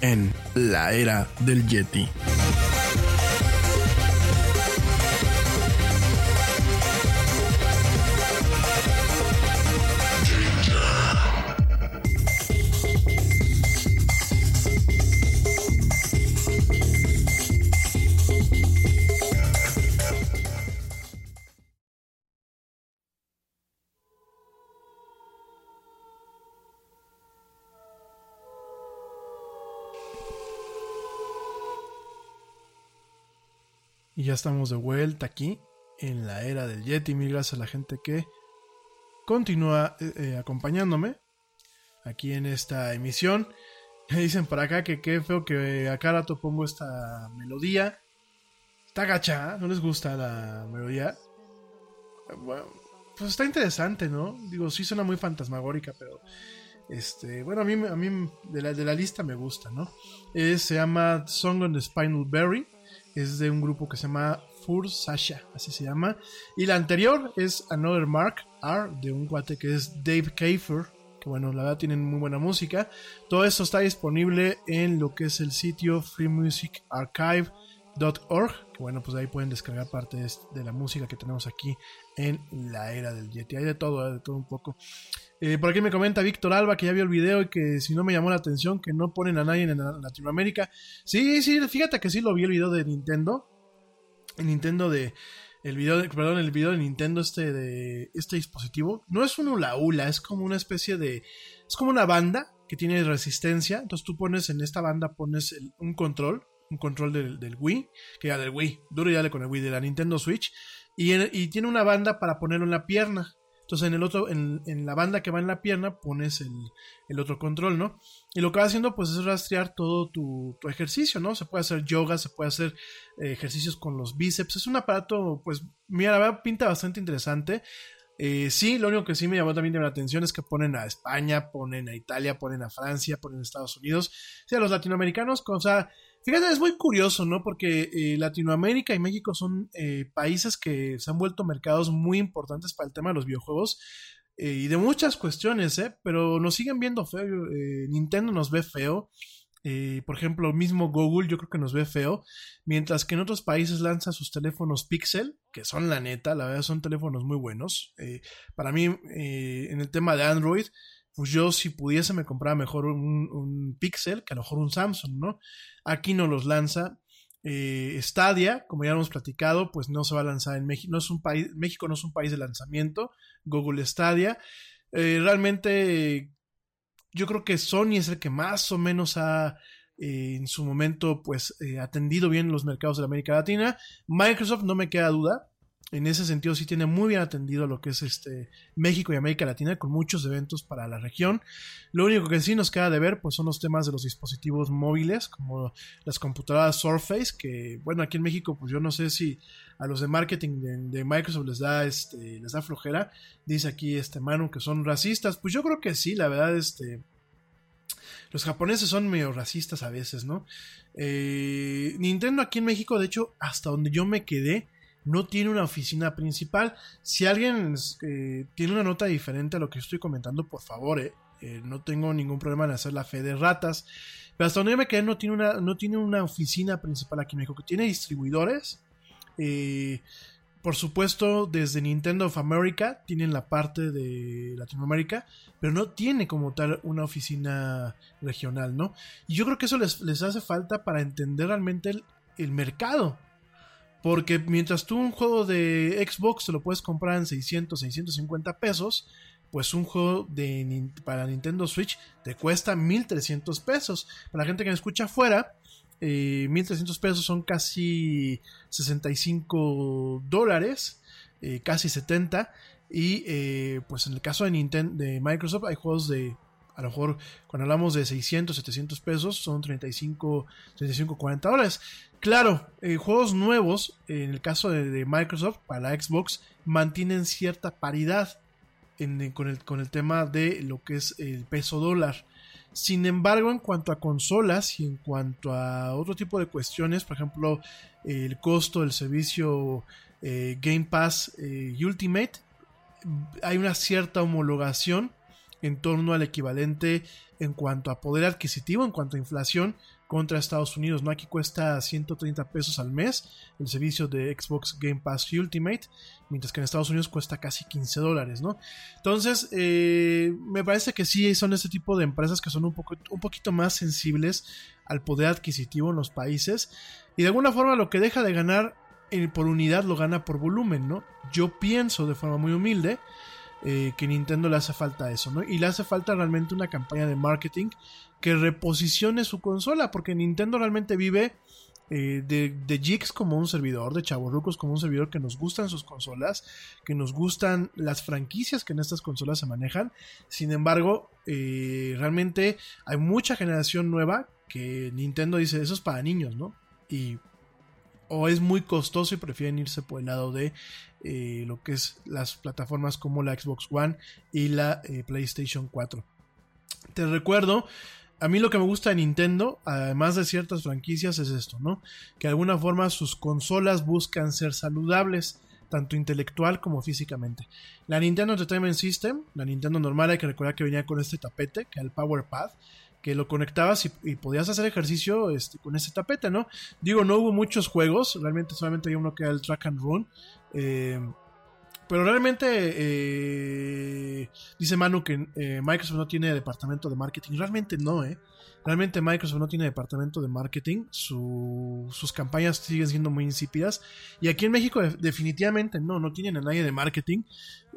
En la era del Yeti. Y ya estamos de vuelta aquí en la era del Yeti. Mil gracias a la gente que continúa eh, eh, acompañándome aquí en esta emisión. Me dicen por acá que qué feo que acá rato pongo esta melodía. Está gacha, ¿no les gusta la melodía? Pues está interesante, ¿no? Digo, sí suena muy fantasmagórica, pero este, bueno, a mí, a mí de, la, de la lista me gusta, ¿no? se llama Song on the Spinal Berry, es de un grupo que se llama Fur Sasha, así se llama. Y la anterior es Another Mark R, de un cuate que es Dave Kafer, que bueno, la verdad tienen muy buena música. Todo esto está disponible en lo que es el sitio freemusicarchive.org, que bueno, pues ahí pueden descargar parte de, la música que tenemos aquí en la era del Yeti. Hay de todo, de todo un poco. Eh, por aquí me comenta Víctor Alba que ya vio el video y que si no me llamó la atención que no ponen a nadie en Latinoamérica. Sí, sí, fíjate que sí lo vi el video de Nintendo. El Nintendo de. El video de, perdón, el video de Nintendo este de este dispositivo. No es un hula hula, es como una especie de. Es como una banda que tiene resistencia. Entonces tú pones en esta banda, pones un control. Un control del, del, Wii. Que ya del Wii. Duro y dale con el Wii de la Nintendo Switch. Y, tiene una banda para ponerlo en la pierna. Entonces en el otro, en, la banda que va en la pierna, pones el, otro control, ¿no? Y lo que va haciendo, pues, es rastrear todo tu, ejercicio, ¿no? Se puede hacer yoga, se puede hacer eh, ejercicios con los bíceps. Es un aparato, pues, mira, pinta bastante interesante. Eh, sí, lo único que sí me llamó también la atención es que ponen a España, ponen a Italia, ponen a Francia, ponen a Estados Unidos. O sea, los latinoamericanos, o sea, Fíjate, es muy curioso, ¿no? Porque eh, Latinoamérica y México son eh, países que se han vuelto mercados muy importantes para el tema de los videojuegos eh, y de muchas cuestiones, ¿eh? Pero nos siguen viendo feo. Nintendo nos ve feo. por ejemplo, mismo Google yo creo que nos ve feo. Mientras que en otros países lanzan sus teléfonos Pixel, que son la neta, la verdad son teléfonos muy buenos. para mí, en el tema de Android, pues yo si pudiese me compraba mejor un, Pixel que a lo mejor un Samsung, ¿no? Aquí no los lanza. Eh, Stadia, como ya hemos platicado, pues no se va a lanzar en México. No es un país, México no es un país de lanzamiento. Google Stadia. Eh, realmente yo creo que Sony es el que más o menos ha eh, en su momento pues atendido bien los mercados de América Latina. Microsoft no me queda duda en ese sentido sí tiene muy bien atendido lo que es este México y América Latina con muchos eventos para la región. Lo único que sí nos queda de ver pues son los temas de los dispositivos móviles como las computadoras Surface que bueno aquí en México pues yo no sé si a los de marketing de, Microsoft les da este les da flojera. Dice aquí este Manu que son racistas. Pues yo creo que sí, la verdad este los japoneses son medio racistas a veces, ¿no? Eh, Nintendo aquí en México, de hecho, hasta donde yo me quedé, no tiene una oficina principal. Si alguien eh, tiene una nota diferente a lo que estoy comentando, por favor, eh, eh, no tengo ningún problema en hacer la fe de ratas. Pero hasta donde me quedé no tiene una, no tiene una oficina principal aquí en México, tiene distribuidores. por supuesto, desde Nintendo of America tienen la parte de Latinoamérica, pero no tiene como tal una oficina regional, ¿no? Y yo creo que eso les, hace falta para entender realmente el mercado. Porque mientras tú un juego de Xbox te lo puedes comprar en 600, 650 pesos, pues un juego de, para Nintendo Switch te cuesta 1300 pesos. Para la gente que me escucha afuera, eh, 1300 pesos son casi 65 dólares, eh, casi 70. Y eh, pues en el caso de, Nintendo, de Microsoft hay juegos de a lo mejor cuando hablamos de 600, 700 pesos son 35, 35 40 dólares. Claro, eh, juegos nuevos, en el caso de, Microsoft, para la Xbox, mantienen cierta paridad con, el, tema de lo que es el peso dólar. Sin embargo, en cuanto a consolas y en cuanto a otro tipo de cuestiones, por ejemplo, el costo del servicio eh, Game Pass eh, Ultimate, hay una cierta homologación en torno al equivalente en cuanto a poder adquisitivo, en cuanto a inflación contra Estados Unidos. ¿no? Aquí cuesta 130 pesos al mes el servicio de Xbox Game Pass Ultimate, mientras que en Estados Unidos cuesta casi 15 dólares. ¿no? Entonces, eh, me parece que sí son este tipo de empresas que son un, poco, un poquito más sensibles al poder adquisitivo en los países. Y de alguna forma lo que deja de ganar eh, por unidad lo gana por volumen. ¿no? Yo pienso de forma muy humilde eh, que Nintendo le hace falta eso, ¿no? Y le hace falta realmente una campaña de marketing que reposicione su consola, porque Nintendo realmente vive eh, de, de Jigs como un servidor, de Chavorrucos como un servidor que nos gustan sus consolas, que nos gustan las franquicias que en estas consolas se manejan. Sin embargo, eh, realmente hay mucha generación nueva que Nintendo dice, eso es para niños, ¿no? Y o es muy costoso y prefieren irse por el lado de eh, lo que es las plataformas como la Xbox One y la eh, PlayStation 4. Te recuerdo, a mí lo que me gusta de Nintendo, además de ciertas franquicias, es esto, ¿no? Que de alguna forma sus consolas buscan ser saludables tanto intelectual como físicamente. La Nintendo Entertainment System, la Nintendo normal, hay que recordar que venía con este tapete, que era el Power Pad, que lo conectabas y, podías hacer ejercicio este, con ese tapete, ¿no? Digo, no hubo muchos juegos, realmente solamente hay uno que era el Track and Run. Eh, pero realmente eh, dice Manu que eh, Microsoft no tiene departamento de marketing. Realmente no, ¿eh? Realmente Microsoft no tiene departamento de marketing. sus campañas siguen siendo muy insípidas. Y aquí en México definitivamente no, no tienen a nadie de marketing.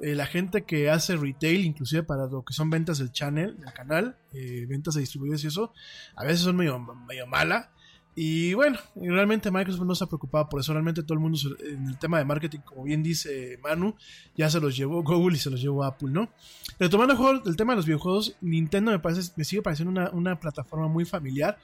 La gente que hace retail, inclusive para lo que son ventas del channel, del canal, ventas de distribuidores y eso, a veces son medio, medio mala. Y bueno, realmente Microsoft no se ha preocupado por eso. Realmente todo el mundo en el tema de marketing, como bien dice Manu, ya se los llevó Google y se los llevó Apple, ¿no? Retomando el, tema de los videojuegos, Nintendo me, parece, me sigue pareciendo una, una plataforma muy familiar.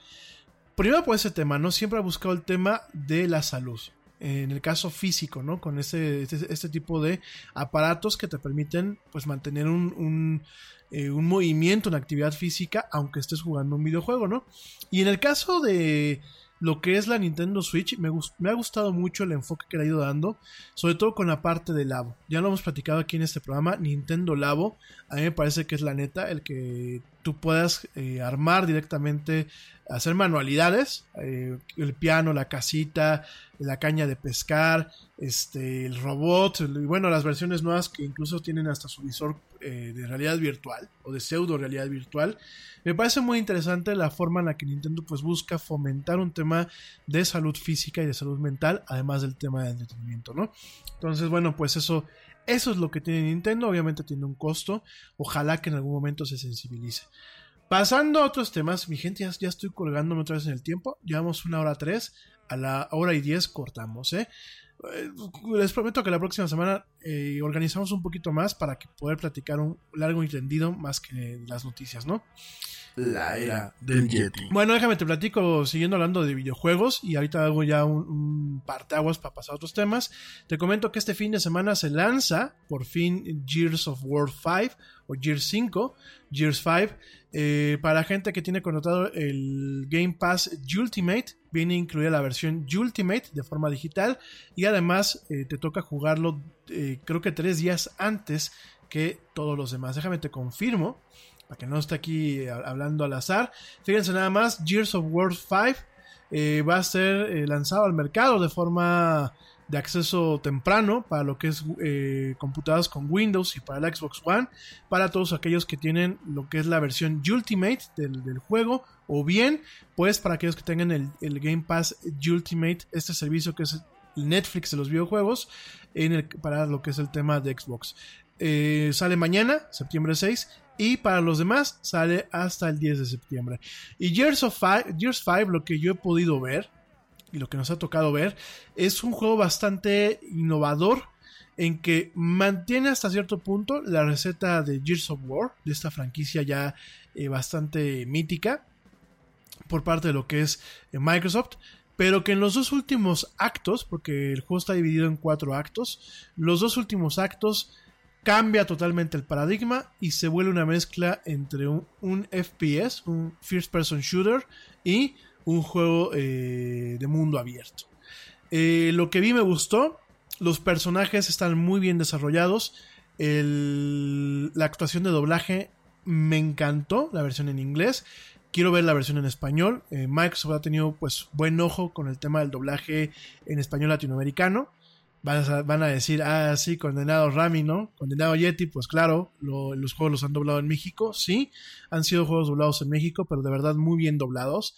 Primero por ese tema, ¿no? Siempre ha buscado el tema de la salud en el caso físico, ¿no? Con este, este, tipo de aparatos que te permiten pues mantener un, un, eh, un, movimiento, una actividad física, aunque estés jugando un videojuego, ¿no? Y en el caso de lo que es la Nintendo Switch, me, me ha gustado mucho el enfoque que le ha ido dando, sobre todo con la parte de Labo. Ya lo hemos platicado aquí en este programa, Nintendo Labo, a mí me parece que es la neta, el que tú puedas eh, armar directamente, hacer manualidades, eh, el piano, la casita, la caña de pescar, este, el robot, y bueno, las versiones nuevas que incluso tienen hasta su visor eh, de realidad virtual o de pseudo realidad virtual. Me parece muy interesante la forma en la que Nintendo pues busca fomentar un tema de salud física y de salud mental, además del tema de entretenimiento, ¿no? Entonces, bueno, pues eso, eso es lo que tiene Nintendo, obviamente tiene un costo, ojalá que en algún momento se sensibilice. Pasando a otros temas, mi gente, ya, estoy colgándome otra vez en el tiempo, llevamos una hora tres, a la hora y diez cortamos, ¿eh? Eh, les prometo que la próxima semana eh, organizamos un poquito más para que poder platicar un largo y tendido más que las noticias, ¿no? La era del Yeti. Bueno, déjame te platico siguiendo hablando de videojuegos y ahorita hago ya un, un parteaguas para pasar a otros temas. Te comento que este fin de semana se lanza por fin Gears of War 5 o Gears 5, Gears 5. Eh, para gente que tiene connotado el Game Pass Ultimate, viene incluida la versión Ultimate de forma digital y además eh, te toca jugarlo eh, creo que tres días antes que todos los demás. Déjame te confirmo, para que no esté aquí hablando al azar. Fíjense nada más, Gears of War 5 va a ser lanzado al mercado de forma de acceso temprano para lo que es eh, computadoras con Windows y para el Xbox One, para todos aquellos que tienen lo que es la versión Ultimate del, juego, o bien, pues para aquellos que tengan el, Game Pass Ultimate, este servicio que es el Netflix de los videojuegos, en el, para lo que es el tema de Xbox. Eh, sale mañana, septiembre 6, y para los demás sale hasta el 10 de septiembre. Y Gears of Gears 5 lo que yo he podido ver, y lo que nos ha tocado ver, es un juego bastante innovador en que mantiene hasta cierto punto la receta de Gears of War, de esta franquicia ya eh, bastante mítica por parte de lo que es eh, Microsoft, pero que en los dos últimos actos, porque el juego está dividido en cuatro actos, los dos últimos actos cambia totalmente el paradigma y se vuelve una mezcla entre un, FPS, un First Person Shooter, y un juego eh, de mundo abierto. Eh, lo que vi me gustó. Los personajes están muy bien desarrollados. la actuación de doblaje me encantó, la versión en inglés. Quiero ver la versión en español. Eh, Microsoft ha tenido pues buen ojo con el tema del doblaje en español latinoamericano. Van a, decir, ah, sí, condenado Rami, ¿no? Condenado Yeti, pues claro, los juegos los han doblado en México, sí, han sido juegos doblados en México, pero de verdad muy bien doblados.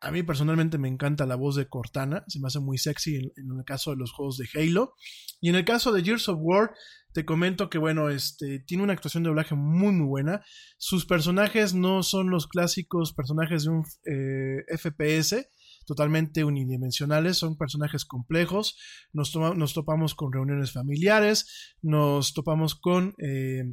A mí personalmente me encanta la voz de Cortana, se me hace muy sexy en, el caso de los juegos de Halo. Y en el caso de Gears of War, te comento que, bueno, este, tiene una actuación de doblaje muy, muy buena. Sus personajes no son los clásicos personajes de un eh, FPS, totalmente unidimensionales, son personajes complejos. Nos, nos topamos con reuniones familiares, nos topamos con. Eh,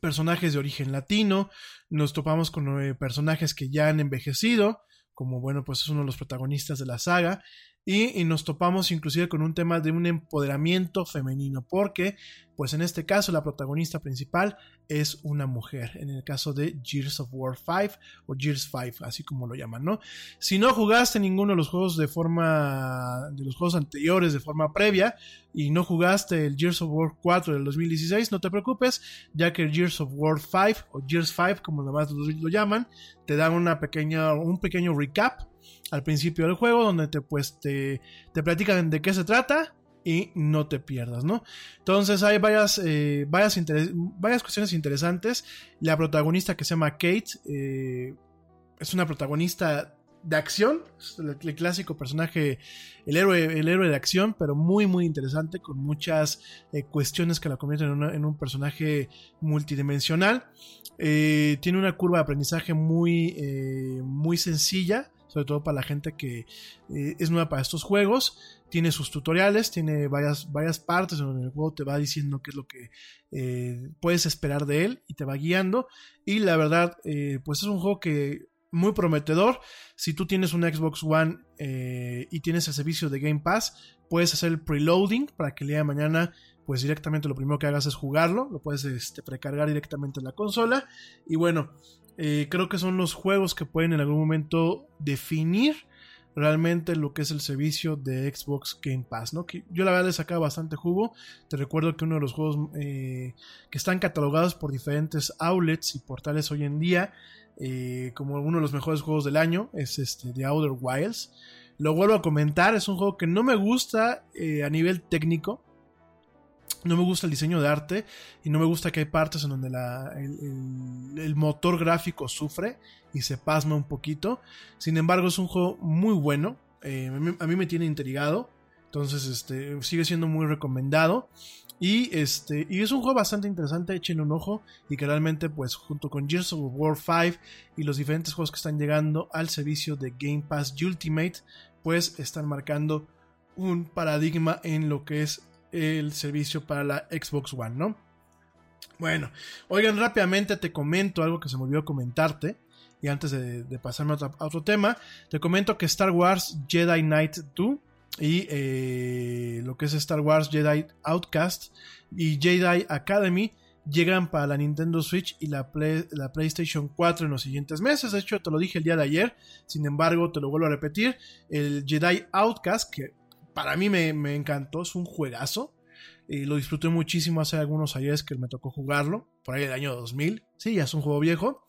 personajes de origen latino, nos topamos con eh, personajes que ya han envejecido, como bueno, pues es uno de los protagonistas de la saga. Y, nos topamos inclusive con un tema de un empoderamiento femenino, porque pues en este caso la protagonista principal es una mujer, en el caso de Gears of War 5 o Gears 5, así como lo llaman, ¿no? Si no jugaste ninguno de los juegos de forma, de los juegos anteriores de forma previa y no jugaste el Gears of War 4 del 2016, no te preocupes, ya que el Gears of War 5 o Gears 5, como nomás lo, lo llaman, te dan una pequeña, un pequeño recap al principio del juego, donde te, pues, te, te platican de qué se trata y no te pierdas, ¿no? Entonces hay varias, eh, varias, cuestiones interesantes. La protagonista que se llama Kate eh, es una protagonista de acción, el, clásico personaje, el héroe, el héroe de acción, pero muy muy interesante, con muchas eh, cuestiones que la convierten en, en, un personaje multidimensional. tiene una curva de aprendizaje muy, muy sencilla sobre todo para la gente que eh, es nueva para estos juegos. Tiene sus tutoriales, tiene varias, varias partes donde el juego te va diciendo qué es lo que eh, puedes esperar de él y te va guiando. Y la verdad, eh, pues es un juego que muy prometedor. Si tú tienes un Xbox One y tienes el servicio de Game Pass, puedes hacer el preloading para que el día de mañana pues directamente lo primero que hagas es jugarlo, lo puedes este, precargar directamente en la consola y bueno, eh, creo que son los juegos que pueden en algún momento definir realmente lo que es el servicio de Xbox Game Pass, ¿no? Que yo la verdad le sacaba bastante jugo. Te recuerdo que uno de los juegos eh, que están catalogados por diferentes outlets y portales hoy en día eh, como uno de los mejores juegos del año es este The Outer Wilds. Lo vuelvo a comentar, es un juego que no me gusta a nivel técnico. No me gusta el diseño de arte y no me gusta que hay partes en donde el, motor gráfico sufre y se pasma un poquito. Sin embargo, es un juego muy bueno. Eh, a, mí, me tiene intrigado. Entonces, este, sigue siendo muy recomendado. Y, este, y es un juego bastante interesante, échenle un ojo. Y que realmente, pues, junto con Gears of War 5 y los diferentes juegos que están llegando al servicio de Game Pass Ultimate, pues están marcando un paradigma en lo que es el servicio para la Xbox One, ¿no? Bueno, oigan, rápidamente te comento algo que se me olvidó comentarte. Y antes de, pasarme a otro, tema, te comento que Star Wars Jedi Knight 2 y eh, lo que es Star Wars Jedi Outcast y Jedi Academy llegan para la Nintendo Switch y la, la, PlayStation 4 en los siguientes meses. De hecho, te lo dije el día de ayer. Sin embargo, te lo vuelvo a repetir. El Jedi Outcast, que para mí me, encantó, es un juegazo. Y lo disfruté muchísimo hace algunos años que me tocó jugarlo, por ahí el año 2000. Sí, ya es un juego viejo.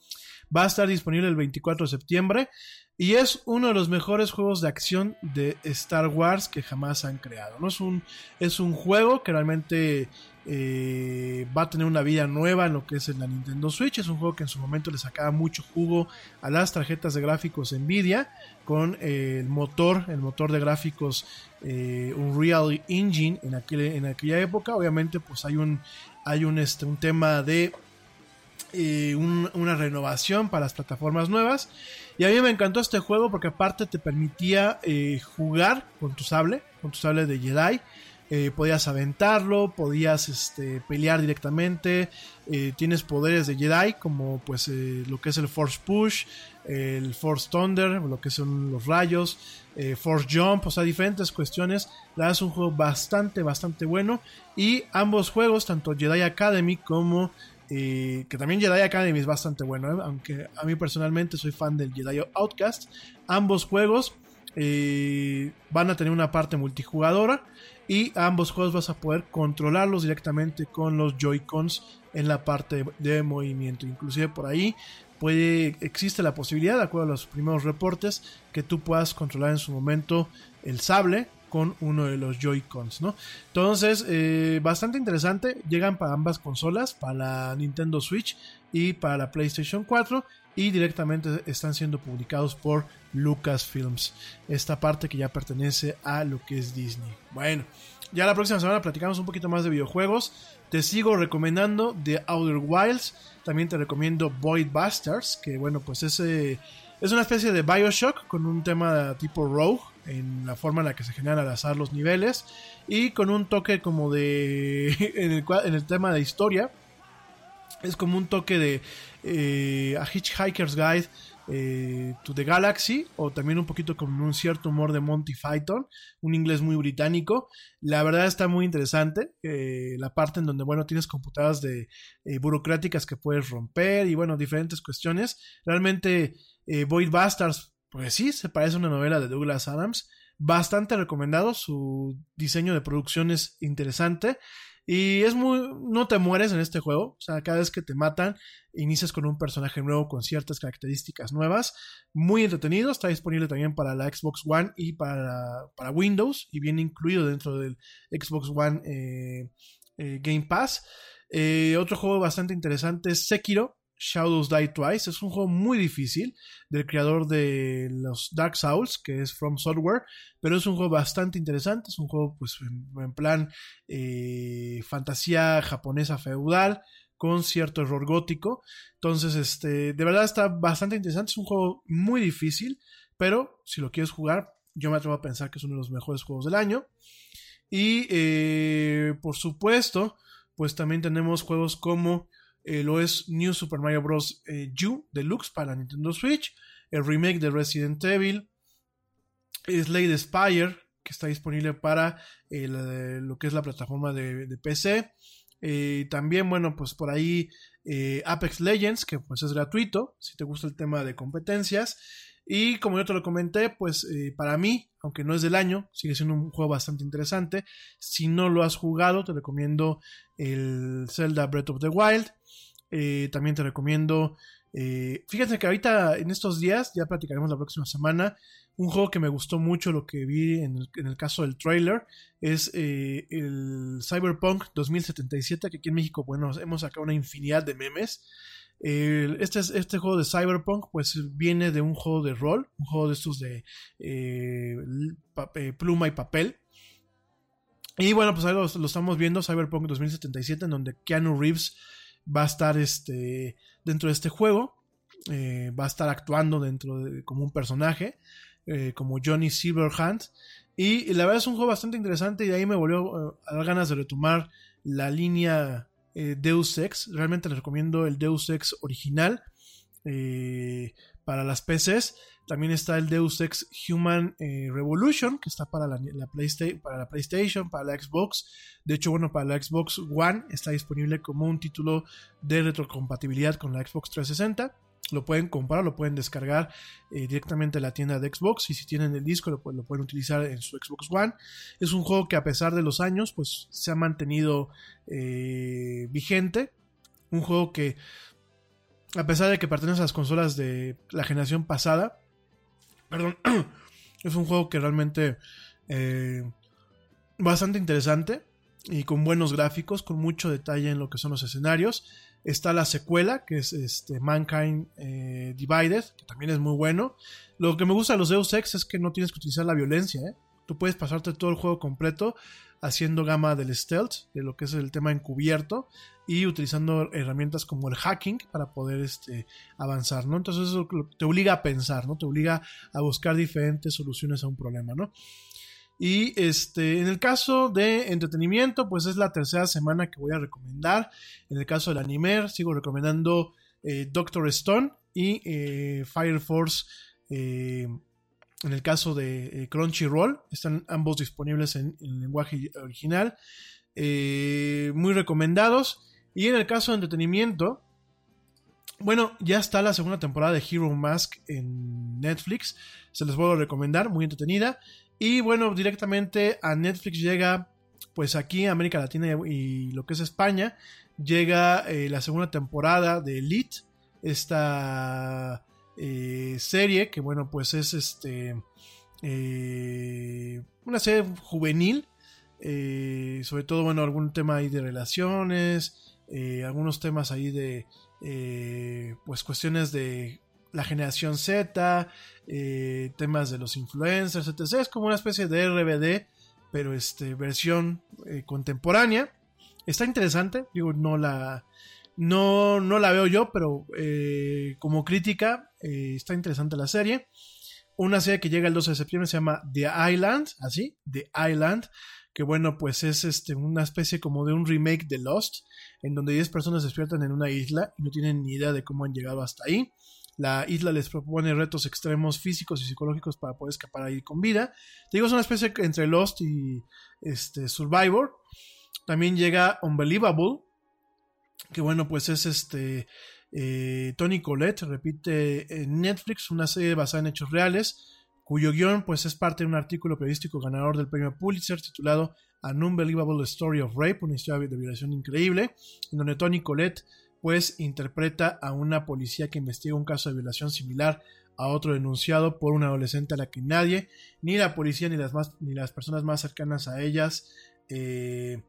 Va a estar disponible el 24 de septiembre y es uno de los mejores juegos de acción de Star Wars que jamás han creado. ¿no? Es, un, es un juego que realmente eh, va a tener una vida nueva en lo que es la Nintendo Switch. Es un juego que en su momento le sacaba mucho jugo a las tarjetas de gráficos Nvidia con eh, el motor, el motor de gráficos eh, Unreal Engine en, aquel, en aquella época. Obviamente, pues hay un, hay un, este, un tema de una renovación para las plataformas nuevas. Y a mí me encantó este juego porque aparte te permitía jugar con tu sable, con tu sable de Jedi. Eh, podías aventarlo, podías este, pelear directamente, eh, tienes poderes de Jedi como pues eh, lo que es el Force Push, el Force Thunder, lo que son los rayos, Force Jump, o sea, diferentes cuestiones. La es un juego bastante, bastante bueno y ambos juegos, tanto Jedi Academy como que también Jedi Academy es bastante bueno, aunque a mí personalmente soy fan del Jedi Outcast. Ambos juegos van a tener una parte multijugadora y ambos juegos vas a poder controlarlos directamente con los Joy-Cons en la parte de movimiento. Inclusive por ahí puede existe la posibilidad, de acuerdo a los primeros reportes, que tú puedas controlar en su momento el sable con uno de los Joy-Cons, ¿no? Entonces, eh, bastante interesante. Llegan para ambas consolas, para la Nintendo Switch y para la PlayStation 4 y directamente están siendo publicados por Lucasfilms. Esta parte que ya pertenece a lo que es Disney. Bueno, ya la próxima semana platicamos un poquito más de videojuegos. Te sigo recomendando The Outer Wilds. También te recomiendo Void Bastards, que bueno, pues es, es una especie de Bioshock con un tema tipo Rogue en la forma en la que se generan al azar los niveles y con un toque como de en el, en el tema de historia es como un toque de eh, a Hitchhiker's Guide eh, To the Galaxy, o también un poquito con un cierto humor de Monty Python, un inglés muy británico. La verdad está muy interesante, eh, la parte en donde, bueno, tienes computadoras de eh, burocráticas que puedes romper y, bueno, diferentes cuestiones. Realmente, Void Bastards, pues sí, se parece a una novela de Douglas Adams. Bastante recomendado, su diseño de producción es interesante. Y es muy. No te mueres en este juego. O sea, cada vez que te matan, inicias con un personaje nuevo con ciertas características nuevas. Muy entretenido. Está disponible también para la Xbox One y para, para Windows. Y viene incluido dentro del Xbox One eh, eh, Game Pass. Eh, otro juego bastante interesante es Sekiro. Shadows Die Twice. Es un juego muy difícil del creador de los Dark Souls, que es From Software, pero es un juego bastante interesante. Es un juego, pues, en, plan eh, fantasía japonesa feudal con cierto error gótico. Entonces, este, de verdad está bastante interesante. Es un juego muy difícil, pero si lo quieres jugar, yo me atrevo a pensar que es uno de los mejores juegos del año. Y, eh, por supuesto, pues también tenemos juegos como eh, lo es New Super Mario Bros. Eh, U Deluxe para Nintendo Switch, el remake de Resident Evil, Slade Spire, que está disponible para eh, lo que es la plataforma de, PC. también, bueno, pues por ahí Apex Legends, que pues es gratuito, si te gusta el tema de competencias. Y como yo te lo comenté, pues para mí, aunque no es del año, sigue siendo un juego bastante interesante. Si no lo has jugado, te recomiendo el Zelda Breath of the Wild. Eh, también te recomiendo. Eh, fíjate que ahorita en estos días, ya platicaremos la próxima semana, un juego que me gustó mucho lo que vi en el, caso del trailer es eh, el Cyberpunk 2077, que aquí en México, bueno, hemos sacado una infinidad de memes. Este, este juego de Cyberpunk, pues viene de un juego de rol, un juego de estos de pluma y papel. Y bueno, pues ahí lo, estamos viendo, Cyberpunk 2077, en donde Keanu Reeves va a estar este, dentro de este juego. Eh, va a estar actuando dentro de, como un personaje, eh, como Johnny Silverhand. Y, la verdad es un juego bastante interesante y ahí me volvió eh, a dar ganas de retomar la línea Deus Ex. Realmente les recomiendo el Deus Ex original para las PCs. También está el Deus Ex Human eh, Revolution, que está para la, para la PlayStation, para la Xbox. De hecho, bueno, para la Xbox One está disponible como un título de retrocompatibilidad con la Xbox 360. Lo pueden comprar, lo pueden descargar eh, directamente en la tienda de Xbox y si tienen el disco lo, pueden utilizar en su Xbox One. Es un juego que a pesar de los años pues se ha mantenido eh, vigente. Un juego que a pesar de que pertenece a las consolas de la generación pasada, Perdón. es un juego que realmente eh, bastante interesante y con buenos gráficos, con mucho detalle en lo que son los escenarios. Está la secuela, que es este, Mankind eh, Divided, que también es muy bueno. Lo que me gusta de los Deus Ex es que no tienes que utilizar la violencia. ¿eh? Tú puedes pasarte todo el juego completo haciendo gama del stealth, de lo que es el tema encubierto, y utilizando herramientas como el hacking para poder este, avanzar, ¿no? Entonces eso te obliga a pensar, ¿no? Te obliga a buscar diferentes soluciones a un problema, ¿no? Y este, en el caso de entretenimiento, pues es la tercera semana que voy a recomendar. En el caso del anime, sigo recomendando eh, Doctor Stone y eh, Fire Force. Eh, en el caso de Crunchyroll, están ambos disponibles en, en lenguaje original. muy recomendados. Y en el caso de entretenimiento, bueno, ya está la segunda temporada de Hero Mask en Netflix. Se les puedo recomendar, muy entretenida. Y bueno, directamente a Netflix llega, pues aquí América Latina y lo que es España, llega eh, la segunda temporada de Elite, esta eh, serie que bueno, pues es este eh, una serie juvenil, sobre todo bueno algún tema ahí de relaciones, algunos temas ahí de pues cuestiones de la generación Z, eh, temas de los influencers, etc. Es como una especie de RBD, pero este, versión contemporánea. Está interesante, digo, no la, no, no la veo yo, pero como crítica está interesante la serie. Una serie que llega el 12 de septiembre se llama The Island, así, The Island, que bueno, pues es este, una especie como de un remake de Lost, en donde 10 personas despiertan en una isla y no tienen ni idea de cómo han llegado hasta ahí. La isla les propone retos extremos físicos y psicológicos para poder escapar ahí con vida. Digo, es una especie entre Lost y este, Survivor. También llega Unbelievable, que bueno, pues es este eh, Tony Collette, repite en Netflix, una serie basada en hechos reales, cuyo guion pues es parte de un artículo periodístico ganador del premio Pulitzer titulado An Unbelievable Story of Rape, una historia de violación increíble, en donde Tony Collette pues interpreta a una policía que investiga un caso de violación similar a otro denunciado por una adolescente a la que nadie, ni la policía ni las, ni las personas más cercanas a ellas, eh,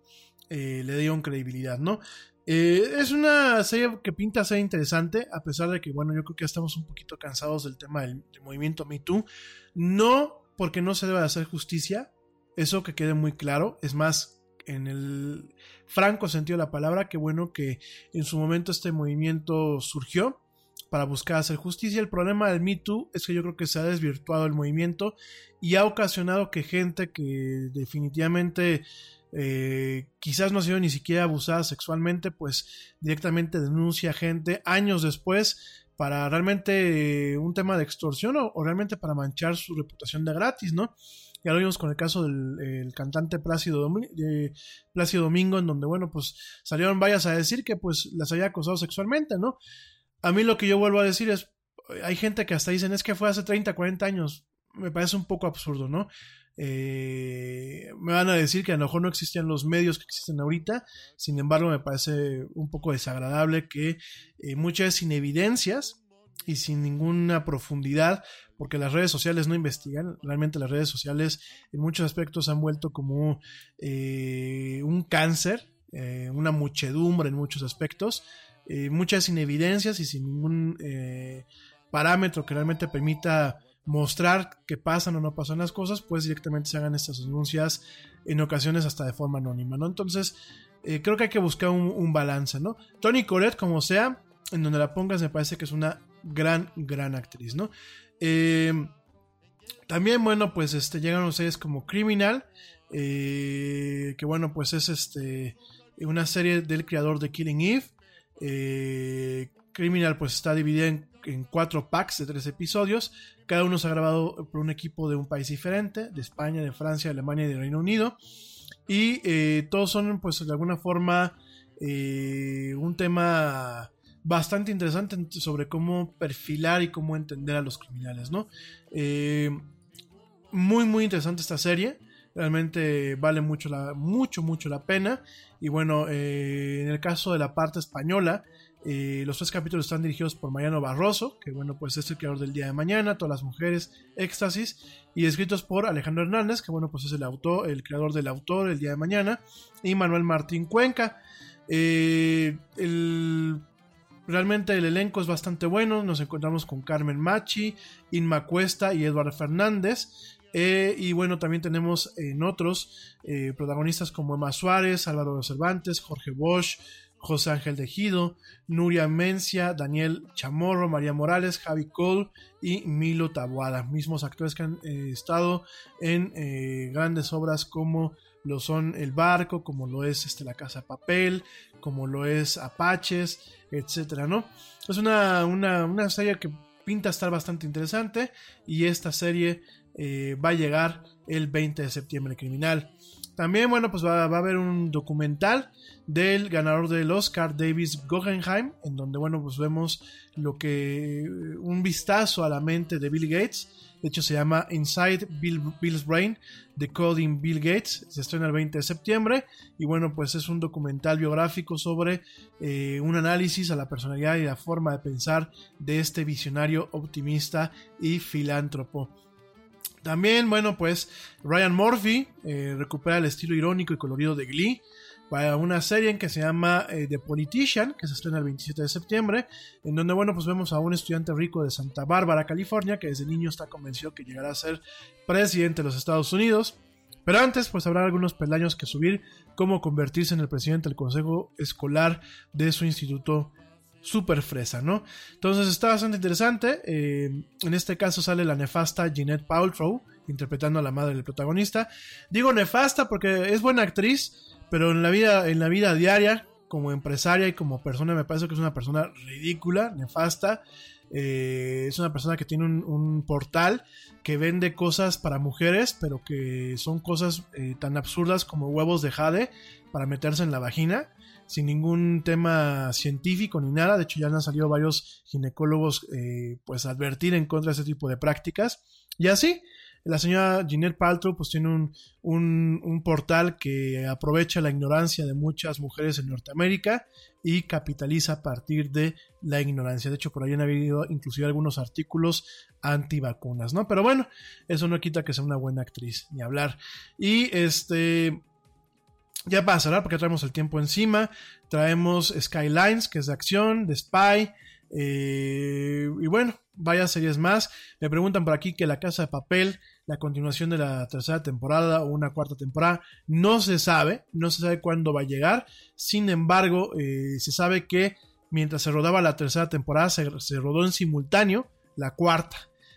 eh, le dieron credibilidad, ¿no? Eh, es una serie que pinta ser interesante, a pesar de que, bueno, yo creo que estamos un poquito cansados del tema del, movimiento Me Too. No porque no se debe hacer justicia, eso que quede muy claro. Es más, en el franco sentido de la palabra, que bueno que en su momento este movimiento surgió para buscar hacer justicia. El problema del Me Too es que yo creo que se ha desvirtuado el movimiento y ha ocasionado que gente que definitivamente eh, quizás no ha sido ni siquiera abusada sexualmente, pues directamente denuncia a gente años después para realmente eh, un tema de extorsión o, realmente para manchar su reputación de gratis, ¿no? Ya lo vimos con el caso del cantante Plácido, Plácido Domingo, en donde, bueno, pues salieron varias a decir que pues las había acosado sexualmente, ¿no? A mí lo que yo vuelvo a decir es, hay gente que hasta dicen es que fue hace 30, 40 años, me parece un poco absurdo, ¿no? Eh, me van a decir que a lo mejor no existían los medios que existen ahorita, sin embargo me parece un poco desagradable que eh, muchas sin evidencias y sin ninguna profundidad, porque las redes sociales no investigan, realmente las redes sociales en muchos aspectos han vuelto como eh, un cáncer, una muchedumbre en muchos aspectos, muchas sin evidencias y sin ningún parámetro que realmente permita mostrar que pasan o no pasan las cosas, pues directamente se hagan estas denuncias en ocasiones hasta de forma anónima, ¿no? Entonces, eh, creo que hay que buscar un, balance, ¿no? Tony Corette, como sea, en donde la pongas, me parece que es una gran, gran actriz, ¿no? Eh, también, bueno, pues este, llegan series como Criminal, eh, que bueno, pues es este, una serie del creador de Killing Eve. Criminal pues está dividida en, en, cuatro packs de tres episodios. Cada uno se ha grabado por un equipo de un país diferente, de España, de Francia, de Alemania y de Reino Unido. Y eh, todos son, pues, de alguna forma, eh, un tema bastante interesante sobre cómo perfilar y cómo entender a los criminales, ¿no? Eh, muy, muy interesante esta serie. Realmente vale mucho, la, mucho, mucho la pena. Y bueno, en el caso de la parte española, eh, los tres capítulos están dirigidos por Mariano Barroso, que bueno, pues es el creador del Día de Mañana, Todas las Mujeres, Éxtasis, y escritos por Alejandro Hernández, que bueno, pues es el autor, el creador del autor, El Día de Mañana, y Manuel Martín Cuenca. Eh, realmente el elenco es bastante bueno, nos encontramos con Carmen Machi, Inma Cuesta y Eduardo Fernández. Eh, y bueno, también tenemos en otros protagonistas como Emma Suárez, Álvaro Cervantes, Jorge Bosch, José Ángel Tejido, Nuria Mencia, Daniel Chamorro, María Morales, Javi Cole y Milo Tabuada, mismos actores que han eh, estado en eh, grandes obras como lo son El Barco, como lo es este, La Casa de Papel, como lo es Apaches, etcétera, ¿no? Es una, una, serie que pinta estar bastante interesante y esta serie eh, va a llegar el 20 de septiembre criminal. También, bueno, pues va, a haber un documental del ganador del Oscar, Davis Guggenheim, en donde, bueno, pues vemos lo que. un vistazo a la mente de Bill Gates. De hecho, se llama Inside Bill's Brain, Decoding Bill Gates. Se estrena el 20 de septiembre. Y bueno, pues es un documental biográfico sobre eh, un análisis a la personalidad y la forma de pensar de este visionario optimista y filántropo. También, bueno, pues Ryan Murphy eh, recupera el estilo irónico y colorido de Glee para una serie que se llama eh, The Politician, que se estrena el 27 de septiembre, en donde, bueno, pues vemos a un estudiante rico de Santa Bárbara, California, que desde niño está convencido que llegará a ser presidente de los Estados Unidos. Pero antes, pues habrá algunos peldaños que subir, como convertirse en el presidente del consejo escolar de su instituto súper fresa, ¿no? Entonces está bastante interesante. Eh, en este caso sale la nefasta Jeanette Paltrow, interpretando a la madre del protagonista. Digo nefasta porque es buena actriz, pero en la vida, en la vida diaria, como empresaria y como persona, me parece que es una persona ridícula, nefasta. Eh, es una persona que tiene un, portal que vende cosas para mujeres, pero que son cosas eh, tan absurdas como huevos de jade para meterse en la vagina, sin ningún tema científico ni nada. De hecho, ya han salido varios ginecólogos eh, pues advertir en contra de ese tipo de prácticas. Y así, la señora Ginette Paltrow pues tiene un, un, portal que aprovecha la ignorancia de muchas mujeres en Norteamérica y capitaliza a partir de la ignorancia. De hecho, por ahí han habido inclusive algunos artículos antivacunas, ¿no? Pero bueno, eso no quita que sea una buena actriz, ni hablar. Y este... Ya pasará porque traemos el tiempo encima. Traemos Skylines, que es de acción, de spy. Eh, y bueno, vaya series más. Me preguntan por aquí que La Casa de Papel, la continuación de la tercera temporada o una cuarta temporada, no se sabe, no se sabe cuándo va a llegar. Sin embargo, eh, se sabe que mientras se rodaba la tercera temporada, se, rodó en simultáneo la cuarta.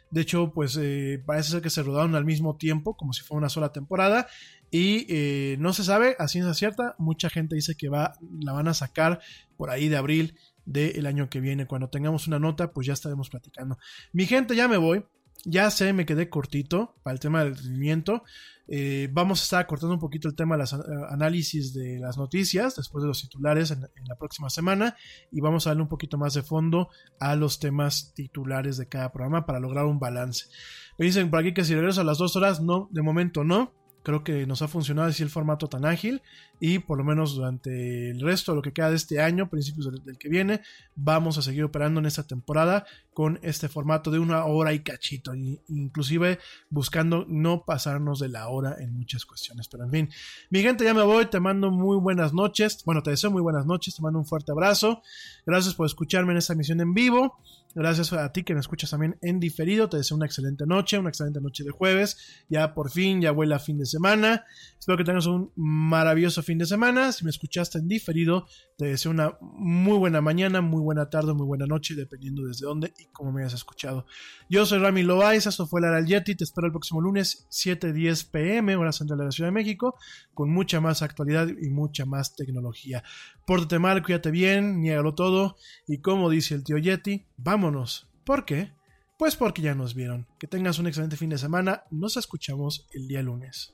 De hecho, pues eh, parece ser que se rodaron al mismo tiempo, como si fuera una sola temporada. Y no se sabe, a ciencia cierta, mucha gente dice que va, la van a sacar por ahí de abril del año que viene. Cuando tengamos una nota, pues ya estaremos platicando. Mi gente, ya me voy. Ya sé, me quedé cortito para el tema del rendimiento. Eh, vamos a estar cortando un poquito el tema de los eh, análisis de las noticias después de los titulares en, la próxima semana y vamos a darle un poquito más de fondo a los temas titulares de cada programa para lograr un balance. Me dicen por aquí que si regreso a las dos horas, no, de momento no. Creo que nos ha funcionado así el formato tan ágil y por lo menos durante el resto de lo que queda de este año, principios del, que viene, vamos a seguir operando en esta temporada con este formato de una hora y cachito, inclusive buscando no pasarnos de la hora en muchas cuestiones. Pero en fin, mi gente, ya me voy, te mando muy buenas noches, bueno, te deseo muy buenas noches, te mando un fuerte abrazo, gracias por escucharme en esta emisión en vivo. Gracias a ti que me escuchas también en diferido. Te deseo una excelente noche, una excelente noche de jueves. Ya por fin, ya vuela fin de semana. Espero que tengas un maravilloso fin de semana. Si me escuchaste en diferido, te deseo una muy buena mañana, muy buena tarde, muy buena noche, dependiendo desde dónde y cómo me hayas escuchado. Yo soy Rami Loaiza, esto fue La Yeti. Te espero el próximo lunes, 7:10 pm, hora central de la Ciudad de México, con mucha más actualidad y mucha más tecnología. Pórtate mal, cuídate bien, niégalo todo. Y como dice el tío Yeti, vámonos. ¿Por qué? Pues porque ya nos vieron. Que tengas un excelente fin de semana. Nos escuchamos el día lunes.